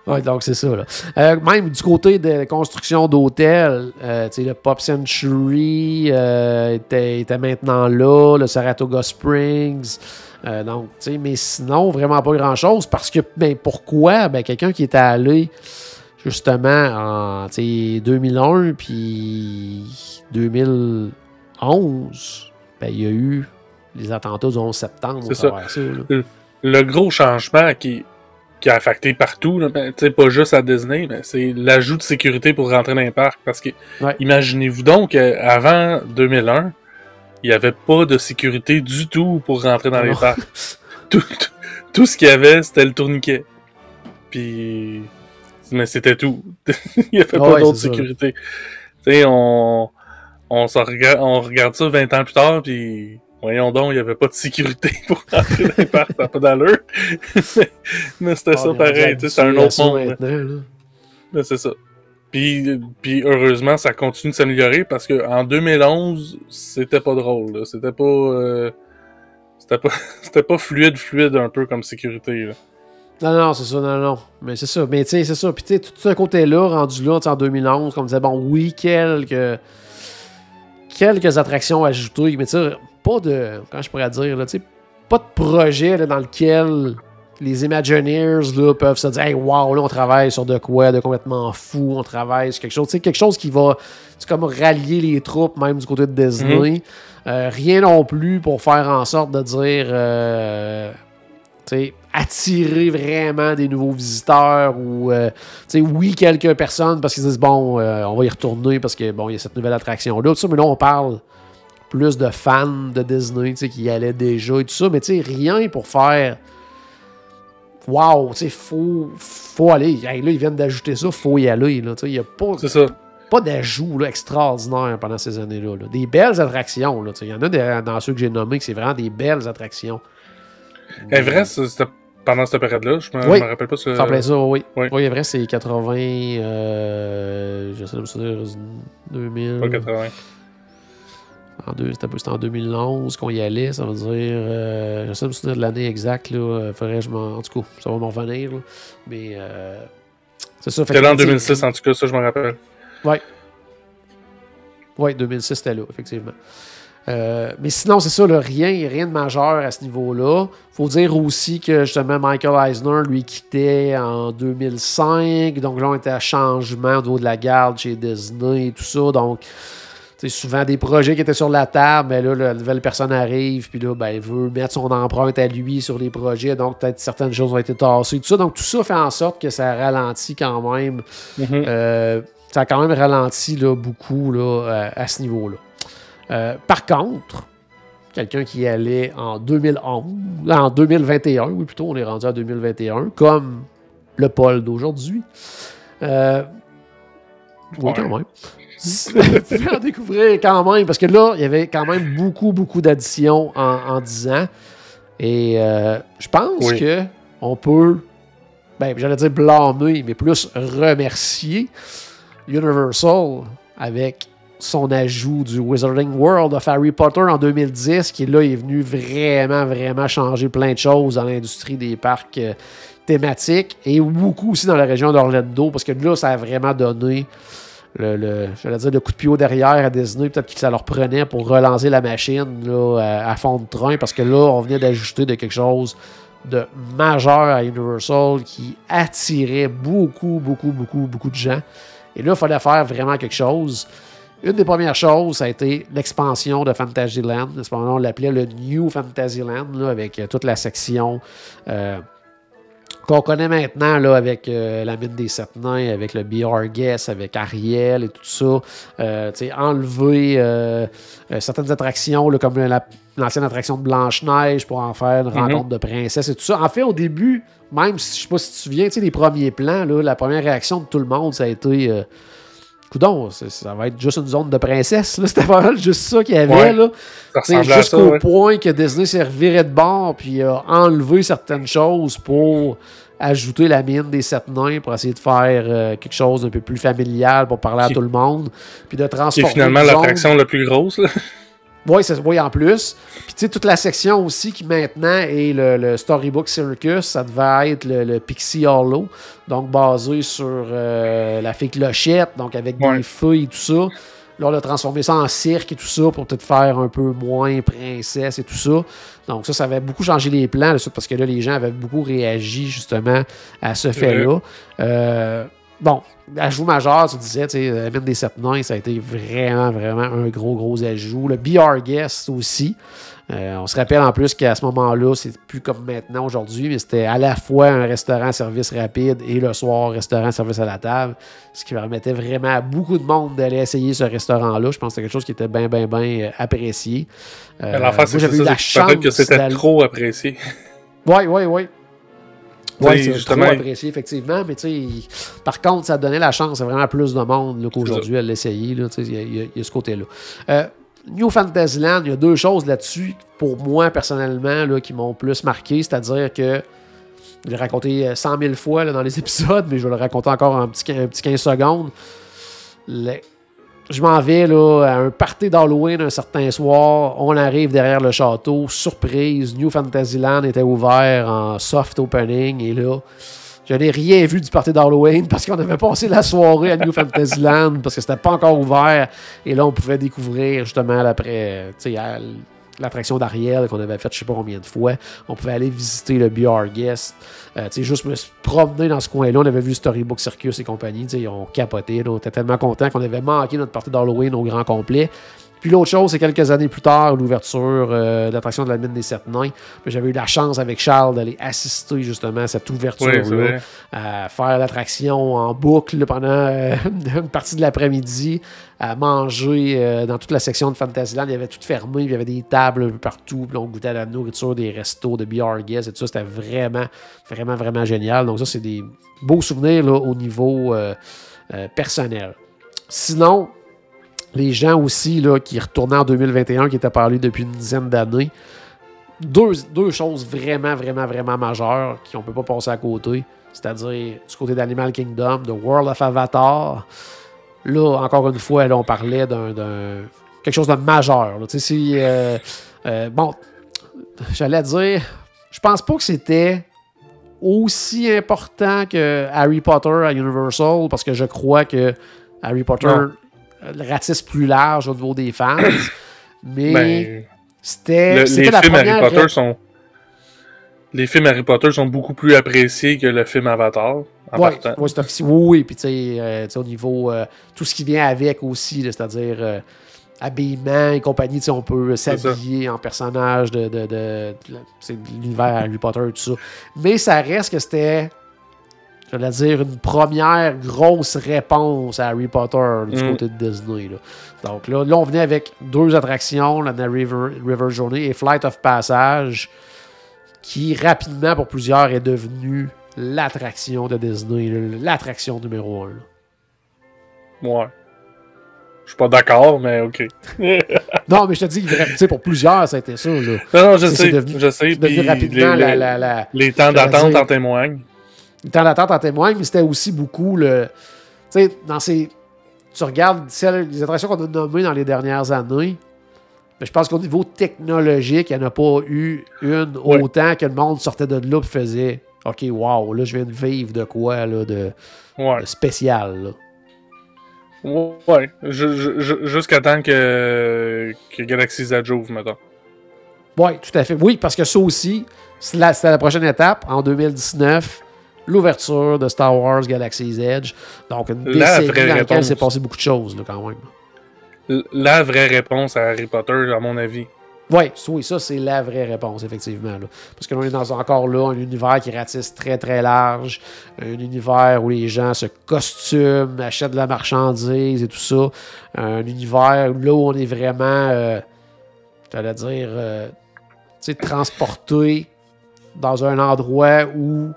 Speaker 1: Ouais, donc c'est ça. Là. Euh, même du côté de construction d'hôtels, euh, le Pop Century euh, était, était maintenant là, le Saratoga Springs. Euh, donc, tu sais, mais sinon, vraiment pas grand-chose. Parce que, ben, pourquoi? Ben, quelqu'un qui était allé justement en tu sais, 2001 puis 2011, ben, il y a eu les attentats du 11 septembre.
Speaker 2: C'est ça. Le gros changement qui, qui a affecté partout, là, ben, pas juste à Disney, mais c'est l'ajout de sécurité pour rentrer dans les parcs. Parce que,
Speaker 1: Ouais.
Speaker 2: imaginez-vous donc, euh, avant 2001, il n'y avait pas de sécurité du tout pour rentrer dans les parcs. <laughs> Tout, tout, tout ce qu'il y avait, c'était le tourniquet. Puis, mais c'était tout. <laughs> il n'y avait pas
Speaker 1: ouais,
Speaker 2: d'autre sécurité. Tu sais, on, on, s'en regarde, on regarde ça 20 ans plus tard, puis voyons donc, il n'y avait pas de sécurité <laughs> pour rentrer dans les parcs, ça n'a pas d'allure. mais mais c'était
Speaker 1: Ah,
Speaker 2: ça pareil, c'est un autre monde. Mais c'est ça. Puis, puis heureusement, ça continue de s'améliorer parce que en 2011, c'était pas drôle. C'était pas, euh, c'était pas, <laughs> c'était pas fluide, fluide un peu comme sécurité.
Speaker 1: Non, non, c'est ça, non, non. Mais c'est ça. Mais tu sais, c'est ça. Puis tu sais, tout ce côté-là, rendu là, en 2011, comme disait, bon, oui, quelques. Quelques attractions ajoutées, mais tu sais, pas de. Comment je pourrais dire, là, tu sais, pas de projet dans lequel les Imagineers là, peuvent se dire, hey, wow, là, on travaille sur de quoi, de complètement fou, on travaille sur quelque chose. Tu sais, quelque chose qui va, tu sais, comme rallier les troupes, même du côté de Disney. Euh, rien non plus pour faire en sorte de dire. euh, tu sais, attirer vraiment des nouveaux visiteurs ou euh, tu sais, oui quelques personnes parce qu'ils disent bon euh, on va y retourner parce que bon il y a cette nouvelle attraction là tout ça mais là on parle plus de fans de Disney tu sais, qui y allaient déjà et tout ça mais tu sais rien pour faire wow tu sais faut faut aller Hey, là ils viennent d'ajouter ça faut y aller là il y a pas
Speaker 2: C'est ça.
Speaker 1: pas d'ajout là, extraordinaire pendant ces années-là. là. Des belles attractions. Il y en a des- dans ceux que j'ai nommés que c'est vraiment des belles attractions.
Speaker 2: Est vrai, ça, c'était pendant cette période-là. Je me,
Speaker 1: Oui.
Speaker 2: me rappelle pas ce.
Speaker 1: Ça plaît ça, oui.
Speaker 2: oui.
Speaker 1: Oui, vrai, c'est 80. Euh, J'essaie de me souvenir. 2000.
Speaker 2: Pas 80.
Speaker 1: En deux, c'était en 2011 qu'on y allait, ça veut dire. Euh, J'essaie de me souvenir de l'année exacte. Là, euh, faudrait je m'en. En tout cas, ça va m'en revenir. là. Mais. Euh, c'est ça.
Speaker 2: C'était en
Speaker 1: tu sais,
Speaker 2: 2006, en tout cas, ça, je me rappelle.
Speaker 1: Oui, 2006, c'était là, effectivement. Euh, mais sinon, c'est ça, là, rien, rien de majeur à ce niveau-là. faut dire aussi que justement, Michael Eisner, lui, quittait en 2005. Donc là, on était à changement au niveau de la garde chez Disney et tout ça. Donc, c'est souvent des projets qui étaient sur la table, mais là, la nouvelle personne arrive, puis là, ben, il veut mettre son empreinte à lui sur les projets, donc peut-être certaines choses ont été tassées, tout ça. Donc, tout ça fait en sorte que ça ralentit quand même
Speaker 2: Mhm.
Speaker 1: euh, ça a quand même ralenti là, beaucoup là, à ce niveau-là. Euh, par contre, quelqu'un qui allait en 2011, en 2021, oui, plutôt, on est rendu à 2021, comme le Paul d'aujourd'hui. Euh, oui, quand même. <laughs> Faire découvrir quand même, parce que là, il y avait quand même beaucoup, beaucoup d'additions en, en 10 ans. Et euh, je pense
Speaker 2: Oui.
Speaker 1: que on peut, ben, j'allais dire blâmer, mais plus remercier Universal avec son ajout du Wizarding World of Harry Potter en 2010, qui là est venu vraiment, vraiment changer plein de choses dans l'industrie des parcs euh, thématiques et beaucoup aussi dans la région d'Orlando, parce que là, ça a vraiment donné le, le- dire le coup de pied au derrière à Disney, peut-être que ça leur prenait pour relancer la machine là, à, fond de train, parce que là, on venait d'ajouter de quelque chose de majeur à Universal qui attirait beaucoup, beaucoup, beaucoup, beaucoup de gens. Et là, il fallait faire vraiment quelque chose. Une des premières choses, ça a été l'expansion de Fantasyland. À ce moment-là, on l'appelait le New Fantasyland, avec euh, toute la section euh, qu'on connaît maintenant là, avec euh, la mine des sept nains, avec le BR Guess, avec Ariel et tout ça. Euh, enlever euh, certaines attractions, là, comme la- l'ancienne attraction de Blanche-Neige pour en faire une
Speaker 2: Mhm.
Speaker 1: rencontre de princesse et tout ça. En fait, au début, même si je sais pas si tu te souviens, les premiers plans, là, la première réaction de tout le monde, ça a été. Coudon, c'est- ça va être juste une zone de princesse. <laughs> C'était vraiment juste ça qu'il y avait.
Speaker 2: Ouais.
Speaker 1: Jusqu'au
Speaker 2: ouais.
Speaker 1: point que Disney s'est reviré de bord puis a enlevé certaines choses pour ajouter la mine des sept nains pour essayer de faire euh, quelque chose d'un peu plus familial pour parler à tout le monde. Puis de
Speaker 2: Qui
Speaker 1: transformer.
Speaker 2: est finalement l'attraction la plus grosse. Là.
Speaker 1: Oui, c'est oui, en plus. Puis tu sais, toute la section aussi qui maintenant est le, le Storybook Circus, ça devait être le, le Pixie Hollow, donc basé sur euh, la fée clochette, donc avec
Speaker 2: Ouais.
Speaker 1: des feuilles et tout ça. Là, on a transformé ça en cirque et tout ça pour peut-être faire un peu moins princesse et tout ça. Donc ça, ça avait beaucoup changé les plans, là, parce que là, les gens avaient beaucoup réagi justement à ce fait-là. Euh, bon, ajout majeur, tu disais, tu sais, la mine des sept nains, ça a été vraiment, vraiment un gros, gros ajout. Le BR Guest aussi. Euh, on se rappelle en plus qu'à ce moment-là, c'est plus comme maintenant aujourd'hui, mais c'était à la fois un restaurant service rapide et le soir, restaurant service à la table, ce qui permettait vraiment à beaucoup de monde d'aller essayer ce restaurant-là. Je pense que c'était quelque chose qui était bien, bien, bien apprécié.
Speaker 2: Euh, L'enfant, c'est la chance. Que c'était trop apprécié.
Speaker 1: Oui, oui, oui. Oui, c'est justement... trop apprécié, effectivement. Mais tu sais, par contre, ça donnait la chance à vraiment plus de monde qu'aujourd'hui à l'essayer. Il y, y, a ce côté-là. Euh, New Fantasyland, il y a deux choses là-dessus, pour moi personnellement, là, qui m'ont plus marqué. C'est-à-dire que je l'ai raconté 100 000 fois là, dans les <laughs> épisodes, mais je vais le raconter encore en petit, un petit 15 secondes. Je m'en vais là, à un party d'Halloween un certain soir. On arrive derrière le château. Surprise, New Fantasyland était ouvert en soft opening. Et là, je n'ai rien vu du party d'Halloween parce qu'on avait passé la soirée à New <laughs> Fantasyland parce que c'était pas encore ouvert. Et là, on pouvait découvrir justement après, l'attraction d'Ariel qu'on avait faite je sais pas combien de fois. On pouvait aller visiter le BR Guest. Euh, juste me promener dans ce coin-là. On avait vu Storybook Circus et compagnie. Ils ont capoté. On était tellement contents qu'on avait manqué notre partie d'Halloween au grand complet. Puis l'autre chose, c'est quelques années plus tard, l'ouverture euh, de l'attraction de la mine des Sept Nains. J'avais eu la chance avec Charles d'aller assister justement à cette ouverture-là, à faire l'attraction en boucle pendant euh, <laughs> une partie de l'après-midi, à manger euh, dans toute la section de Fantasyland. Il y avait tout fermé, il y avait des tables un peu partout, puis on goûtait à la nourriture des restos de BR Guest et tout ça. C'était vraiment, vraiment, vraiment génial. Donc ça, c'est des beaux souvenirs au niveau personnel. Sinon, les gens aussi là, qui retournaient en 2021, qui étaient parlé depuis une dizaine d'années. Deux, deux, choses vraiment, vraiment, vraiment majeures qu'on ne peut pas passer à côté. C'est-à-dire du côté d'Animal Kingdom, de World of Avatar. Là, encore une fois, on parlait d'un quelque chose de majeur. Tu sais, si, euh, euh, bon, j'allais dire, je pense pas que c'était aussi important que Harry Potter à Universal, parce que je crois que Harry Potter le ratisse plus large au niveau des fans. <coughs> mais ben, c'était
Speaker 2: les la films Harry Potter sont les films Harry Potter sont beaucoup plus appréciés que le film Avatar.
Speaker 1: Oui, oui, puis tu sais, euh, au niveau euh, tout ce qui vient avec aussi, c'est-à-dire euh, habillement et compagnie, on peut s'habiller en personnage de, de, de l'univers Harry Potter et tout ça. Mais ça reste que c'était j'allais dire, une première grosse réponse à Harry Potter du mm. côté de Disney. Donc là, là, on venait avec deux attractions, la River, River Journey et Flight of Passage, qui rapidement, pour plusieurs, est devenue l'attraction de Disney, l'attraction numéro un.
Speaker 2: Ouais. Je suis pas d'accord, mais ok. <laughs>
Speaker 1: non, mais je te dis, que pour plusieurs, ça a été ça. Là.
Speaker 2: Non, non, je sais. je sais. Devenu rapidement les, la, la, les temps d'attente en témoignent
Speaker 1: le temps d'attente en témoigne, mais c'était aussi beaucoup le. Tu sais, dans ces. Tu regardes les attractions qu'on a nommées dans les dernières années, mais je pense qu'au niveau technologique, il n'y en a pas eu une autant que le monde sortait de là et faisait OK, wow, là, je viens de vivre de quoi, là, de, spécial, là.
Speaker 2: Ouais, jusqu'à temps que, que Galaxy's Edge ouvre, mettons.
Speaker 1: Oui, tout à fait. Oui, parce que ça aussi, c'est la, la, prochaine étape, en 2019 l'ouverture de Star Wars Galaxy's Edge. Donc, une décennie dans laquelle s'est passé beaucoup de choses, là, quand même.
Speaker 2: La vraie réponse à Harry Potter, à mon avis.
Speaker 1: Oui, oui, ça, c'est la vraie réponse, effectivement. Là. Parce que l'on est dans encore là un univers qui ratisse très, très large. Un univers où les gens se costument, achètent de la marchandise et tout ça. Un univers là où on est vraiment, euh, j'allais dire, euh, transporté dans un endroit où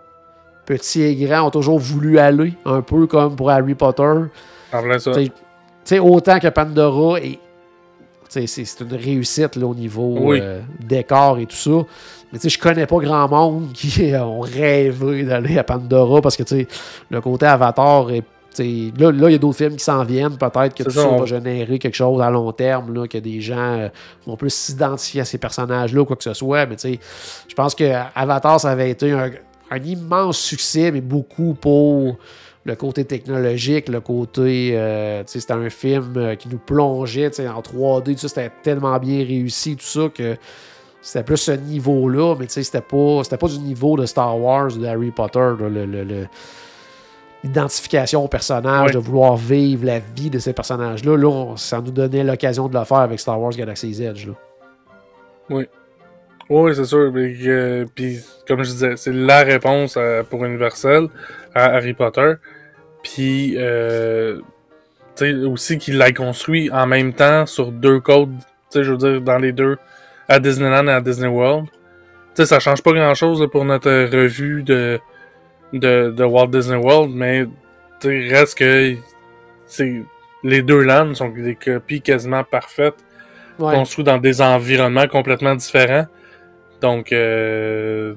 Speaker 1: petits et grands ont toujours voulu aller, un peu comme pour Harry Potter.
Speaker 2: ça.
Speaker 1: autant que Pandora, et c'est une réussite là, au niveau euh, décor et tout ça. Mais je connais pas grand monde qui <laughs> ont rêvé d'aller à Pandora parce que le côté Avatar est Là, il y a d'autres films qui s'en viennent. Peut-être que tout ça, va générer quelque chose à long terme, là, que des gens euh, vont plus s'identifier à ces personnages-là ou quoi que ce soit. Mais je pense que Avatar, ça avait été un, un immense succès, mais beaucoup pour le côté technologique, le côté. Euh, c'était un film euh, qui nous plongeait en 3D, c'était tellement bien réussi, tout ça, que c'était plus ce niveau-là, mais c'était pas, pas du niveau de Star Wars ou de Harry Potter. le, identification au personnage, de vouloir vivre la vie de ces personnages-là. Là, on- ça nous donnait l'occasion de le faire avec Star Wars Galaxy's Edge. Là.
Speaker 2: Oui, c'est sûr. euh, Puis, comme je disais, c'est la réponse à- pour Universal à Harry Potter. Puis, euh, tu sais, aussi qu'il l'a construit en même temps sur deux codes, tu sais, je veux dire, dans les deux, à Disneyland et à Disney World. Tu sais, ça change pas grand-chose pour notre revue de, de, de Walt Disney World, mais tu sais, reste que les deux lands sont des copies quasiment parfaites
Speaker 1: Ouais.
Speaker 2: construit dans des environnements complètement différents. Donc, euh,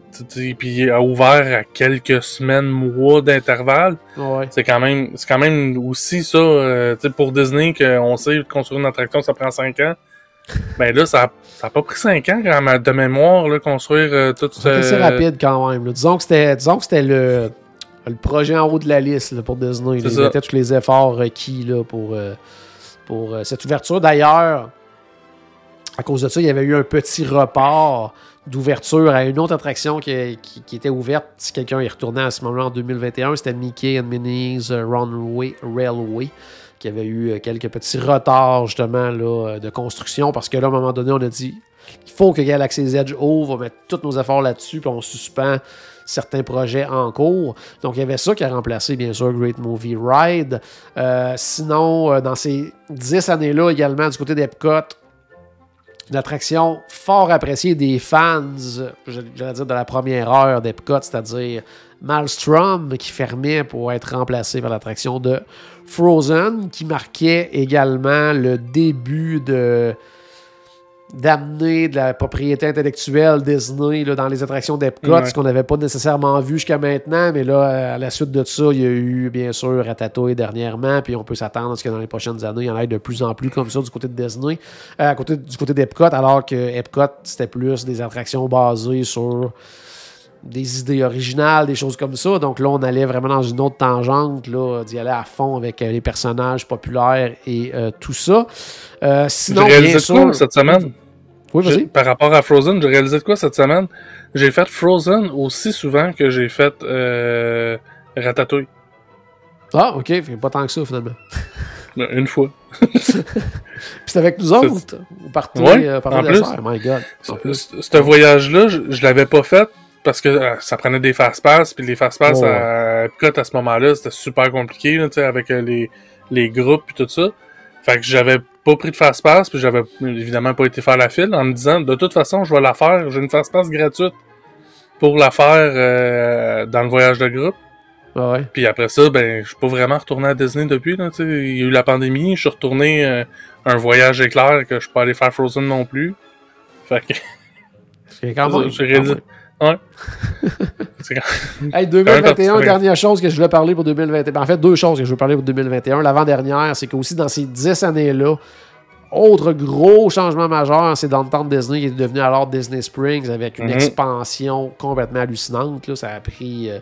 Speaker 2: puis a ouvert à quelques semaines, mois d'intervalle.
Speaker 1: Ouais.
Speaker 2: C'est quand même, c'est quand même aussi ça, euh, pour Disney qu'on sait construire une attraction, ça prend cinq ans. <laughs> Ben là, ça, ça a pas pris cinq ans quand même de mémoire là, construire euh, tout.
Speaker 1: C'est assez
Speaker 2: euh,
Speaker 1: rapide quand même. là. Disons que c'était disons que c'était le, le projet en haut de la liste là, pour Disney. Ils mettaient tous les efforts requis là, pour, euh, pour euh, cette ouverture. D'ailleurs, à cause de ça, il y avait eu un petit report d'ouverture à une autre attraction qui, était ouverte. Si quelqu'un y retournait à ce moment-là en 2021, c'était Mickey and Minnie's euh, Runway Railway qui avait eu euh, quelques petits retards justement euh, de construction parce que là, à un moment donné, on a dit il faut que Galaxy's Edge ouvre, on tous nos efforts là-dessus, puis on suspend certains projets en cours. Donc, il y avait ça qui a remplacé, bien sûr, Great Movie Ride. Sinon, dans ces dix années-là, également, du côté d'Epcot, une attraction fort appréciée des fans, j'allais dire de la première heure d'Epcot, c'est-à-dire Maelstrom, qui fermait pour être remplacé par l'attraction de Frozen, qui marquait également le début de d'amener de la propriété intellectuelle Disney là, dans les attractions d'Epcot,
Speaker 2: Ouais.
Speaker 1: ce qu'on n'avait pas nécessairement vu jusqu'à maintenant, mais là, à la suite de ça, il y a eu bien sûr Ratatouille dernièrement, puis on peut s'attendre à ce que dans les prochaines années, il y en ait de plus en plus comme ça du côté de Disney, euh, à côté, du côté d'Epcot, alors que Epcot, c'était plus des attractions basées sur des idées originales, des choses comme ça. Donc là, on allait vraiment dans une autre tangente, là, d'y aller à fond avec euh, les personnages populaires et euh, tout ça. Euh,
Speaker 2: J'ai
Speaker 1: sinon,
Speaker 2: réalisé
Speaker 1: bien
Speaker 2: de quoi cette semaine?
Speaker 1: Oui,
Speaker 2: J'ai-
Speaker 1: vas-y.
Speaker 2: Par rapport à Frozen, j'ai réalisé de quoi cette semaine? J'ai fait Frozen aussi souvent que j'ai fait Ratatouille.
Speaker 1: Ah, ok, fait pas tant que ça finalement.
Speaker 2: Ben, Une fois. <laughs>
Speaker 1: Puis c'était avec nous
Speaker 2: C'est-
Speaker 1: autres, vous partez
Speaker 2: Ouais,
Speaker 1: par
Speaker 2: en plus.
Speaker 1: my god.
Speaker 2: Ce- ce voyage-là, je, je l'avais pas fait parce que euh, ça prenait des fast-pass, puis les fast-pass
Speaker 1: Ouais,
Speaker 2: à Epcot à ce moment-là, c'était super compliqué, là, tu sais, avec euh, les, les groupes et tout ça. Fait que j'avais pas pris de fast-pass, puis j'avais évidemment pas été faire la file en me disant, de toute façon, je vais la faire, j'ai une fast-pass gratuite pour la faire euh, dans le voyage de groupe.
Speaker 1: Ah ouais.
Speaker 2: Puis après ça, ben, je suis pas vraiment retourné à Disney depuis. Là, tu sais. il y a eu la pandémie, je suis retourné euh, un voyage éclair que je suis pas allé faire Frozen non plus. Fait que
Speaker 1: C'est quand <laughs> même.
Speaker 2: j'ai
Speaker 1: quand
Speaker 2: réalisé.
Speaker 1: Même. <laughs>
Speaker 2: c'est quand-
Speaker 1: Hey,
Speaker 2: Quand même
Speaker 1: 2021,
Speaker 2: particulier.
Speaker 1: dernière chose que je voulais parler pour 2021. Ben, en fait, deux choses que je veux parler pour 2021. L'avant-dernière, c'est qu'aussi dans ces 10 années-là, autre gros changement majeur, c'est dans le temps de Disney qui est devenu alors Disney Springs avec une
Speaker 2: Mhm.
Speaker 1: expansion complètement hallucinante. là. Ça a pris euh,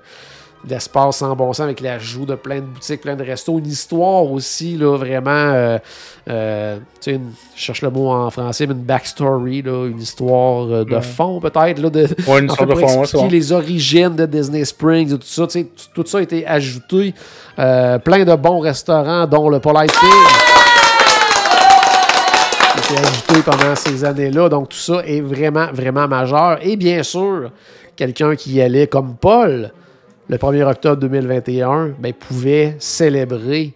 Speaker 1: de l'espace sans bon sens avec l'ajout de plein de boutiques, plein de restos. Une histoire aussi, là, vraiment. euh, euh, tu sais, une- je cherche le mot en français, mais une backstory, là, une histoire euh, de fond peut-être. là, de,
Speaker 2: Ouais, une <laughs>
Speaker 1: en fait,
Speaker 2: de fond,
Speaker 1: expliquer les origines de Disney Springs et tout ça, tu sais, t- tout ça a été ajouté. Euh, plein de bons restaurants, dont le Polite Pig. qui a été ajouté pendant ces années-là. Donc, tout ça est vraiment, vraiment majeur. Et bien sûr, quelqu'un qui y allait comme Paul le 1er octobre 2021 ben, pouvait célébrer,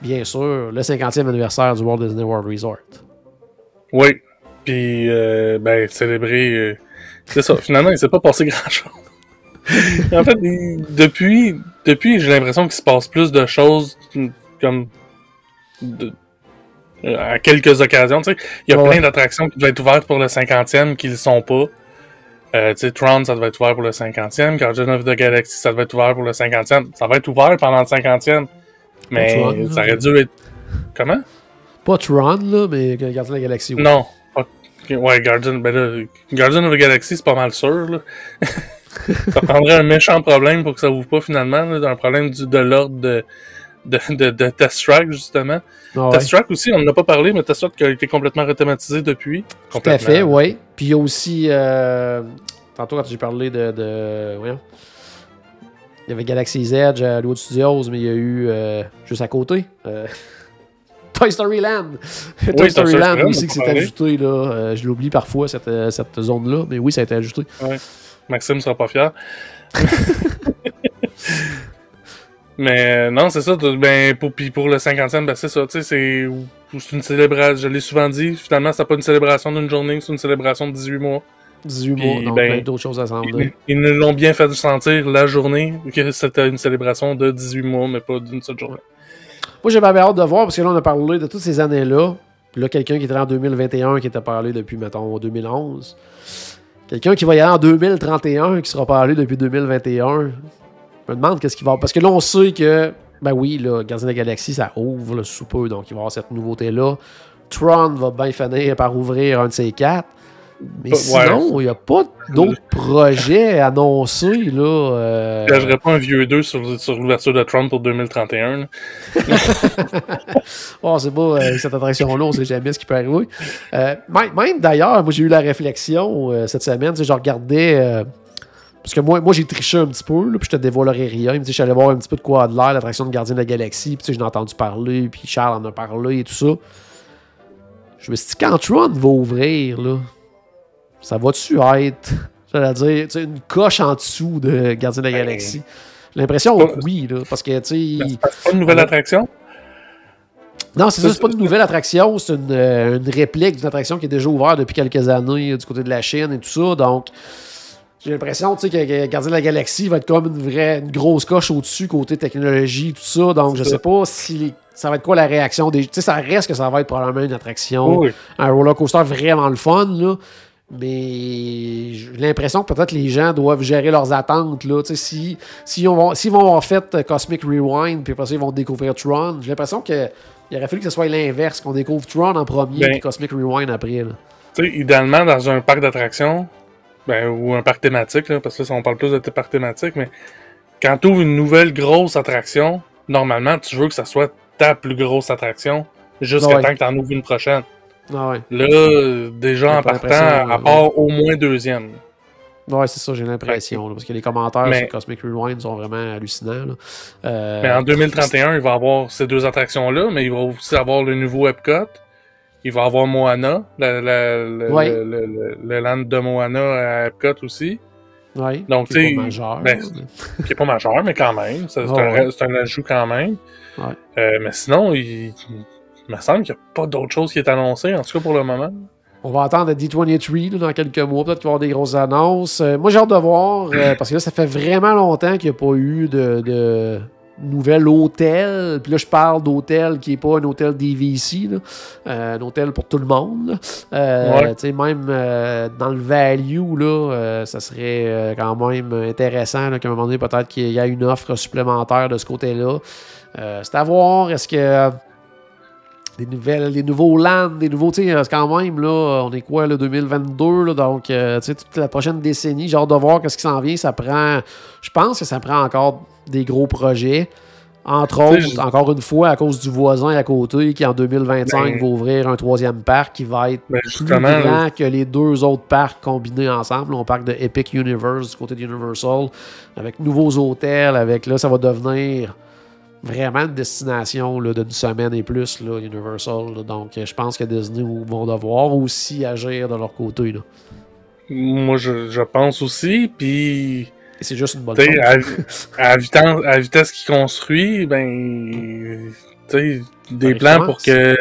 Speaker 1: bien sûr, le 50e anniversaire du Walt Disney World Resort.
Speaker 2: Oui. Puis, euh, ben, célébrer. euh, c'est ça. Finalement, il s'est pas passé grand-chose. <laughs> en fait, il- depuis, depuis j'ai l'impression qu'il se passe plus de choses mm, comme. de- euh, à quelques occasions. tu sais. Il y a
Speaker 1: Ouais.
Speaker 2: plein d'attractions qui devaient être ouvertes pour le 50e qui ne le sont pas. Euh, tu sais, Tron, ça devait être ouvert pour le 50e. Guardian of the Galaxy, ça devait être ouvert pour le 50e. Ça va être ouvert pendant le 50e. Mais
Speaker 1: Tron,
Speaker 2: ça aurait dû être. Comment?
Speaker 1: Pas Tron, là, mais Gardien de la Galaxie. oui.
Speaker 2: Non. pas- Ouais, Guardian, ben là, Guardian of the Galaxy, c'est pas mal sûr, là. <laughs> ça prendrait un méchant problème pour que ça ouvre pas finalement, là, un problème du, de l'ordre de, de, de, de Test Track, justement.
Speaker 1: Ah ouais.
Speaker 2: Test Track aussi, on n'en a pas parlé, mais Test Track a été complètement rethématisé depuis.
Speaker 1: Tout à fait, oui. Puis il y a aussi, euh, tantôt quand j'ai parlé de, de, voyons, il y avait Galaxy's Edge à Hollywood Studios, mais il y a eu euh, juste à côté. euh, <laughs> Toy Story Land. Toy
Speaker 2: Toy
Speaker 1: Story Land aussi qui s'est
Speaker 2: parler.
Speaker 1: ajouté. Là. Je l'oublie parfois, cette, cette zone-là, mais oui, ça a été ajouté.
Speaker 2: Maxime sera pas fier. <laughs> Mais non, c'est ça. Ben, pour, puis pour le 50e, ben c'est ça. Tu sais, c'est c'est une célébration. Je l'ai souvent dit. Finalement, c'est pas une célébration d'une journée, c'est une célébration de 18 mois.
Speaker 1: 18
Speaker 2: Puis,
Speaker 1: mois, donc
Speaker 2: ben,
Speaker 1: d'autres choses à
Speaker 2: Ils,
Speaker 1: venir.
Speaker 2: ils nous l'ont bien fait sentir la journée que c'était une célébration de 18 mois, mais pas d'une seule journée.
Speaker 1: Moi, j'ai bien hâte de voir, parce que là, on a parlé de toutes ces années-là. Puis là, quelqu'un qui était en 2021, qui était parlé depuis, mettons, 2011. Quelqu'un qui va y aller en 2031, qui sera parlé depuis 2021. Je me demande qu'est-ce qu'il va Parce que là, on sait que, ben oui, là, Gardien de la Galaxie, ça ouvre là, sous peu, donc il va y avoir cette nouveauté-là. Tron va bien finir par ouvrir un de ces quatre. Mais
Speaker 2: Ouais.
Speaker 1: sinon, il n'y a pas d'autres <laughs> projets annoncés, là. euh,
Speaker 2: Je gagerais pas un vieux 2 sur, sur l'ouverture de Trump pour 2031. là. <laughs>
Speaker 1: Oh, c'est pas euh, cette attraction-là, on sait jamais ce qui peut arriver. Euh, même même d'ailleurs, moi j'ai eu la réflexion euh, cette semaine, je regardais. Parce que moi, moi j'ai triché un petit peu, là, puis je te dévoilerai rien. mais tu sais, Je suis allé voir un petit peu de quoi a de l'air, l'attraction de Gardien de la Galaxie, puis tu sais, j'en ai entendu parler, puis Charles en a parlé et tout ça. Je me suis dit, quand Tron va ouvrir, là, ça va-tu être, j'allais dire, tu sais, une coche en dessous de Gardien de la
Speaker 2: Ben,
Speaker 1: Galaxie? J'ai l'impression que oui, là, parce que, tu sais.
Speaker 2: C'est pas une nouvelle attraction?
Speaker 1: Non, c'est
Speaker 2: Ça,
Speaker 1: ça, c'est pas une nouvelle attraction, c'est une, euh, une réplique d'une attraction qui est déjà ouverte depuis quelques années euh, du côté de la Chine et tout ça. Donc, j'ai l'impression tu sais, que, que Gardien de la Galaxie va être comme une vraie une grosse coche au-dessus côté technologie, tout ça. Donc, je sais pas si ça va être quoi la réaction des. Tu sais, ça reste que ça va être probablement une attraction,
Speaker 2: Oui.
Speaker 1: un roller coaster vraiment le fun, là. Mais j'ai l'impression que peut-être les gens doivent gérer leurs attentes. Là. Tu sais, Si, si on va- S'ils vont avoir fait euh, Cosmic Rewind, puis après ça, ils vont découvrir Tron, j'ai l'impression que il aurait fallu que ce soit l'inverse, qu'on découvre Tron en premier,
Speaker 2: Ben-
Speaker 1: puis Cosmic Rewind après. Là.
Speaker 2: Tu sais, idéalement, dans un parc d'attractions, ben, ou un parc thématique, là, parce que là, on parle plus de parc thématique, mais quand tu ouvres une nouvelle grosse attraction, normalement, tu veux que ça soit ta plus grosse attraction jusqu'à
Speaker 1: Ouais.
Speaker 2: temps que tu en ouvres une prochaine.
Speaker 1: Ah ouais.
Speaker 2: Là, déjà en partant, à
Speaker 1: euh,
Speaker 2: part au moins deuxième.
Speaker 1: Ouais, c'est ça, j'ai l'impression. Parce que les commentaires
Speaker 2: Mais-
Speaker 1: sur Cosmic Rewind sont vraiment hallucinants. là. Euh,
Speaker 2: Mais en 2031, il va avoir ces deux attractions-là, mais il va aussi avoir le nouveau Epcot. Il va avoir Moana, le,
Speaker 1: Ouais.
Speaker 2: le, le- le- le land de Moana à Epcot aussi,
Speaker 1: ouais,
Speaker 2: donc,
Speaker 1: qui est
Speaker 2: tu
Speaker 1: pas majeur.
Speaker 2: ben, qui est pas majeur, mais quand même, c'est un,
Speaker 1: ouais.
Speaker 2: c'est un ajout quand même.
Speaker 1: Ouais.
Speaker 2: Euh, mais sinon, il, il me semble qu'il n'y a pas d'autre chose qui est annoncée, en tout cas pour le moment.
Speaker 1: On va attendre à D23 là, dans quelques mois. Peut-être qu'il va y avoir des grosses annonces. Euh, moi, j'ai hâte de voir, euh, <clears throat> parce que là, ça fait vraiment longtemps qu'il n'y a pas eu de, de nouvel hôtel. Puis là, je parle d'hôtel qui n'est pas un hôtel DVC, là. Euh, un hôtel pour tout le monde. Euh,
Speaker 2: Ouais.
Speaker 1: tu sais, Même euh, dans le value, là, euh, ça serait quand même intéressant qu'à un moment donné, peut-être qu'il y a une offre supplémentaire de ce côté-là. C'est à voir. Est-ce que des nouvelles, des nouveaux lands, des nouveaux, tu sais, quand même, là, on est quoi, là, 2022, là, donc, euh, tu sais, toute la prochaine décennie, hâte de voir qu'est-ce qui s'en vient, ça prend, je pense que ça prend encore des gros projets, entre autres, encore une fois, à cause du voisin à côté, qui en 2025
Speaker 2: Ben-
Speaker 1: va ouvrir un troisième parc qui va être
Speaker 2: Ben,
Speaker 1: plus grand que les deux autres parcs combinés ensemble, on parle de Epic Universe du côté de Universal, avec nouveaux hôtels, avec, là, ça va devenir vraiment une destination d'une semaine et plus, là, Universal. là. Donc, euh, je pense que Disney vont devoir aussi agir de leur côté. Là.
Speaker 2: moi, je, je pense aussi, puis...
Speaker 1: C'est juste une bonne chose.
Speaker 2: à, à vitesse, à vitesse qu'il construit, ben, tu sais, des plans pour que,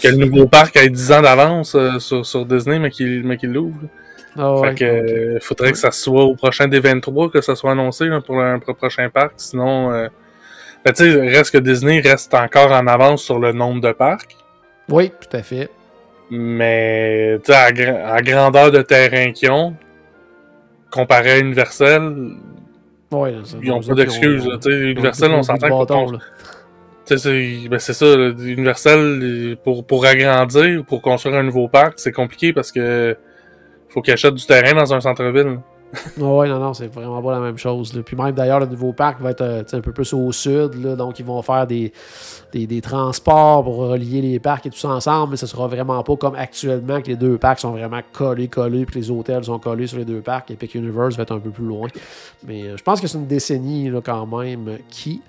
Speaker 2: que le nouveau parc ait 10 ans d'avance euh, sur, sur Disney, mais qu'il l'ouvre.
Speaker 1: Ah ouais,
Speaker 2: fait que,
Speaker 1: donc,
Speaker 2: euh, faudrait que ça soit au prochain D23 que ça soit annoncé là, pour un pro- prochain parc, sinon, euh, ben, tu sais, reste que Disney reste encore en avance sur le nombre de parcs,
Speaker 1: Oui, tout à fait.
Speaker 2: mais, tu sais, à, gra- à grandeur de terrain qu'ils ont, comparé à Universal,
Speaker 1: Ouais,
Speaker 2: ils ont
Speaker 1: eux
Speaker 2: pas d'excuses. Universal, on s'entend qu'on c'est ben, c'est ça, Universal, pour, pour agrandir, pour construire un nouveau parc, c'est compliqué parce que faut qu'ils achètent du terrain dans un centre-ville.
Speaker 1: Oui, non, non, c'est vraiment pas la même chose. Puis même d'ailleurs, le nouveau parc va être euh, un peu plus au sud. donc, ils vont faire des, des, transports pour relier les parcs et tout ça ensemble. Mais ce sera vraiment pas comme actuellement que les deux parcs sont vraiment collés, collés, puis les hôtels sont collés sur les deux parcs. Epic Universe va être un peu plus loin. Mais euh, je pense que c'est une décennie quand même qui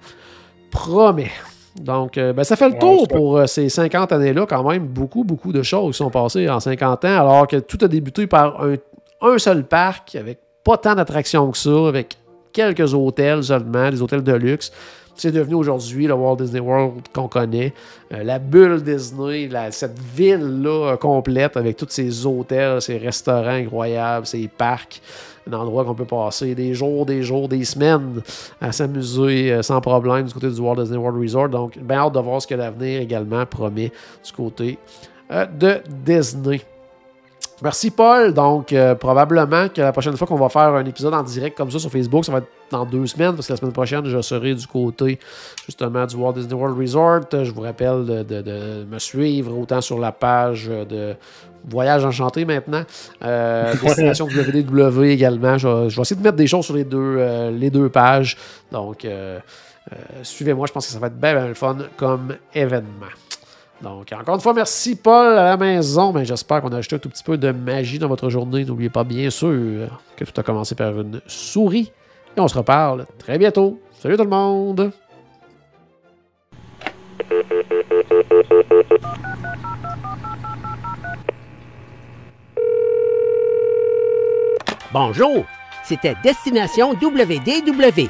Speaker 1: promet. Donc, euh, ben, ça fait le tour pour ces 50 années-là, quand même. Beaucoup, beaucoup de choses sont passées en 50 ans, alors que tout a débuté par un, un seul parc avec pas tant d'attractions que ça, avec quelques hôtels seulement, des hôtels de luxe. C'est devenu aujourd'hui le Walt Disney World qu'on connaît. Euh, la bulle Disney, cette ville-là complète avec tous ces hôtels, ces restaurants incroyables, ces parcs. Un endroit qu'on peut passer des jours, des jours, des semaines à s'amuser euh, sans problème du côté du Walt Disney World Resort. Donc, bien hâte de voir ce que l'avenir également promet du côté euh, de Disney. Merci Paul. Donc, euh, probablement que la prochaine fois qu'on va faire un épisode en direct comme ça sur Facebook, ça va être dans deux semaines, parce que la semaine prochaine, je serai du côté justement du Walt Disney World Resort. Je vous rappelle de, me suivre autant sur la page de Voyage Enchanté maintenant, euh, <laughs> Destination WDW également. Je, vais essayer de mettre des choses sur les deux, euh, les deux pages. Donc, suivez-moi, je pense que ça va être bien, bien le fun comme événement. Donc, encore une fois, merci Paul à la maison. Ben, J'espère qu'on a ajouté un tout petit peu de magie dans votre journée. N'oubliez pas, bien sûr, que tout a commencé par une souris. Et on se reparle très bientôt. Salut tout le monde!
Speaker 3: Bonjour, c'était Destination WDW.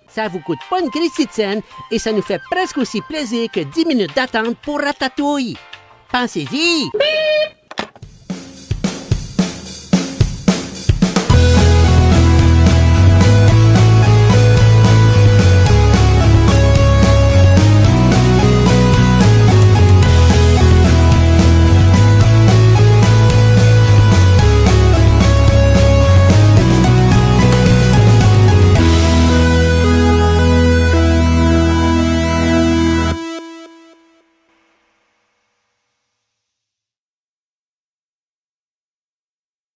Speaker 3: Ça vous coûte pas une crise de et ça nous fait presque aussi plaisir que 10 minutes d'attente pour Ratatouille. Pensez-y!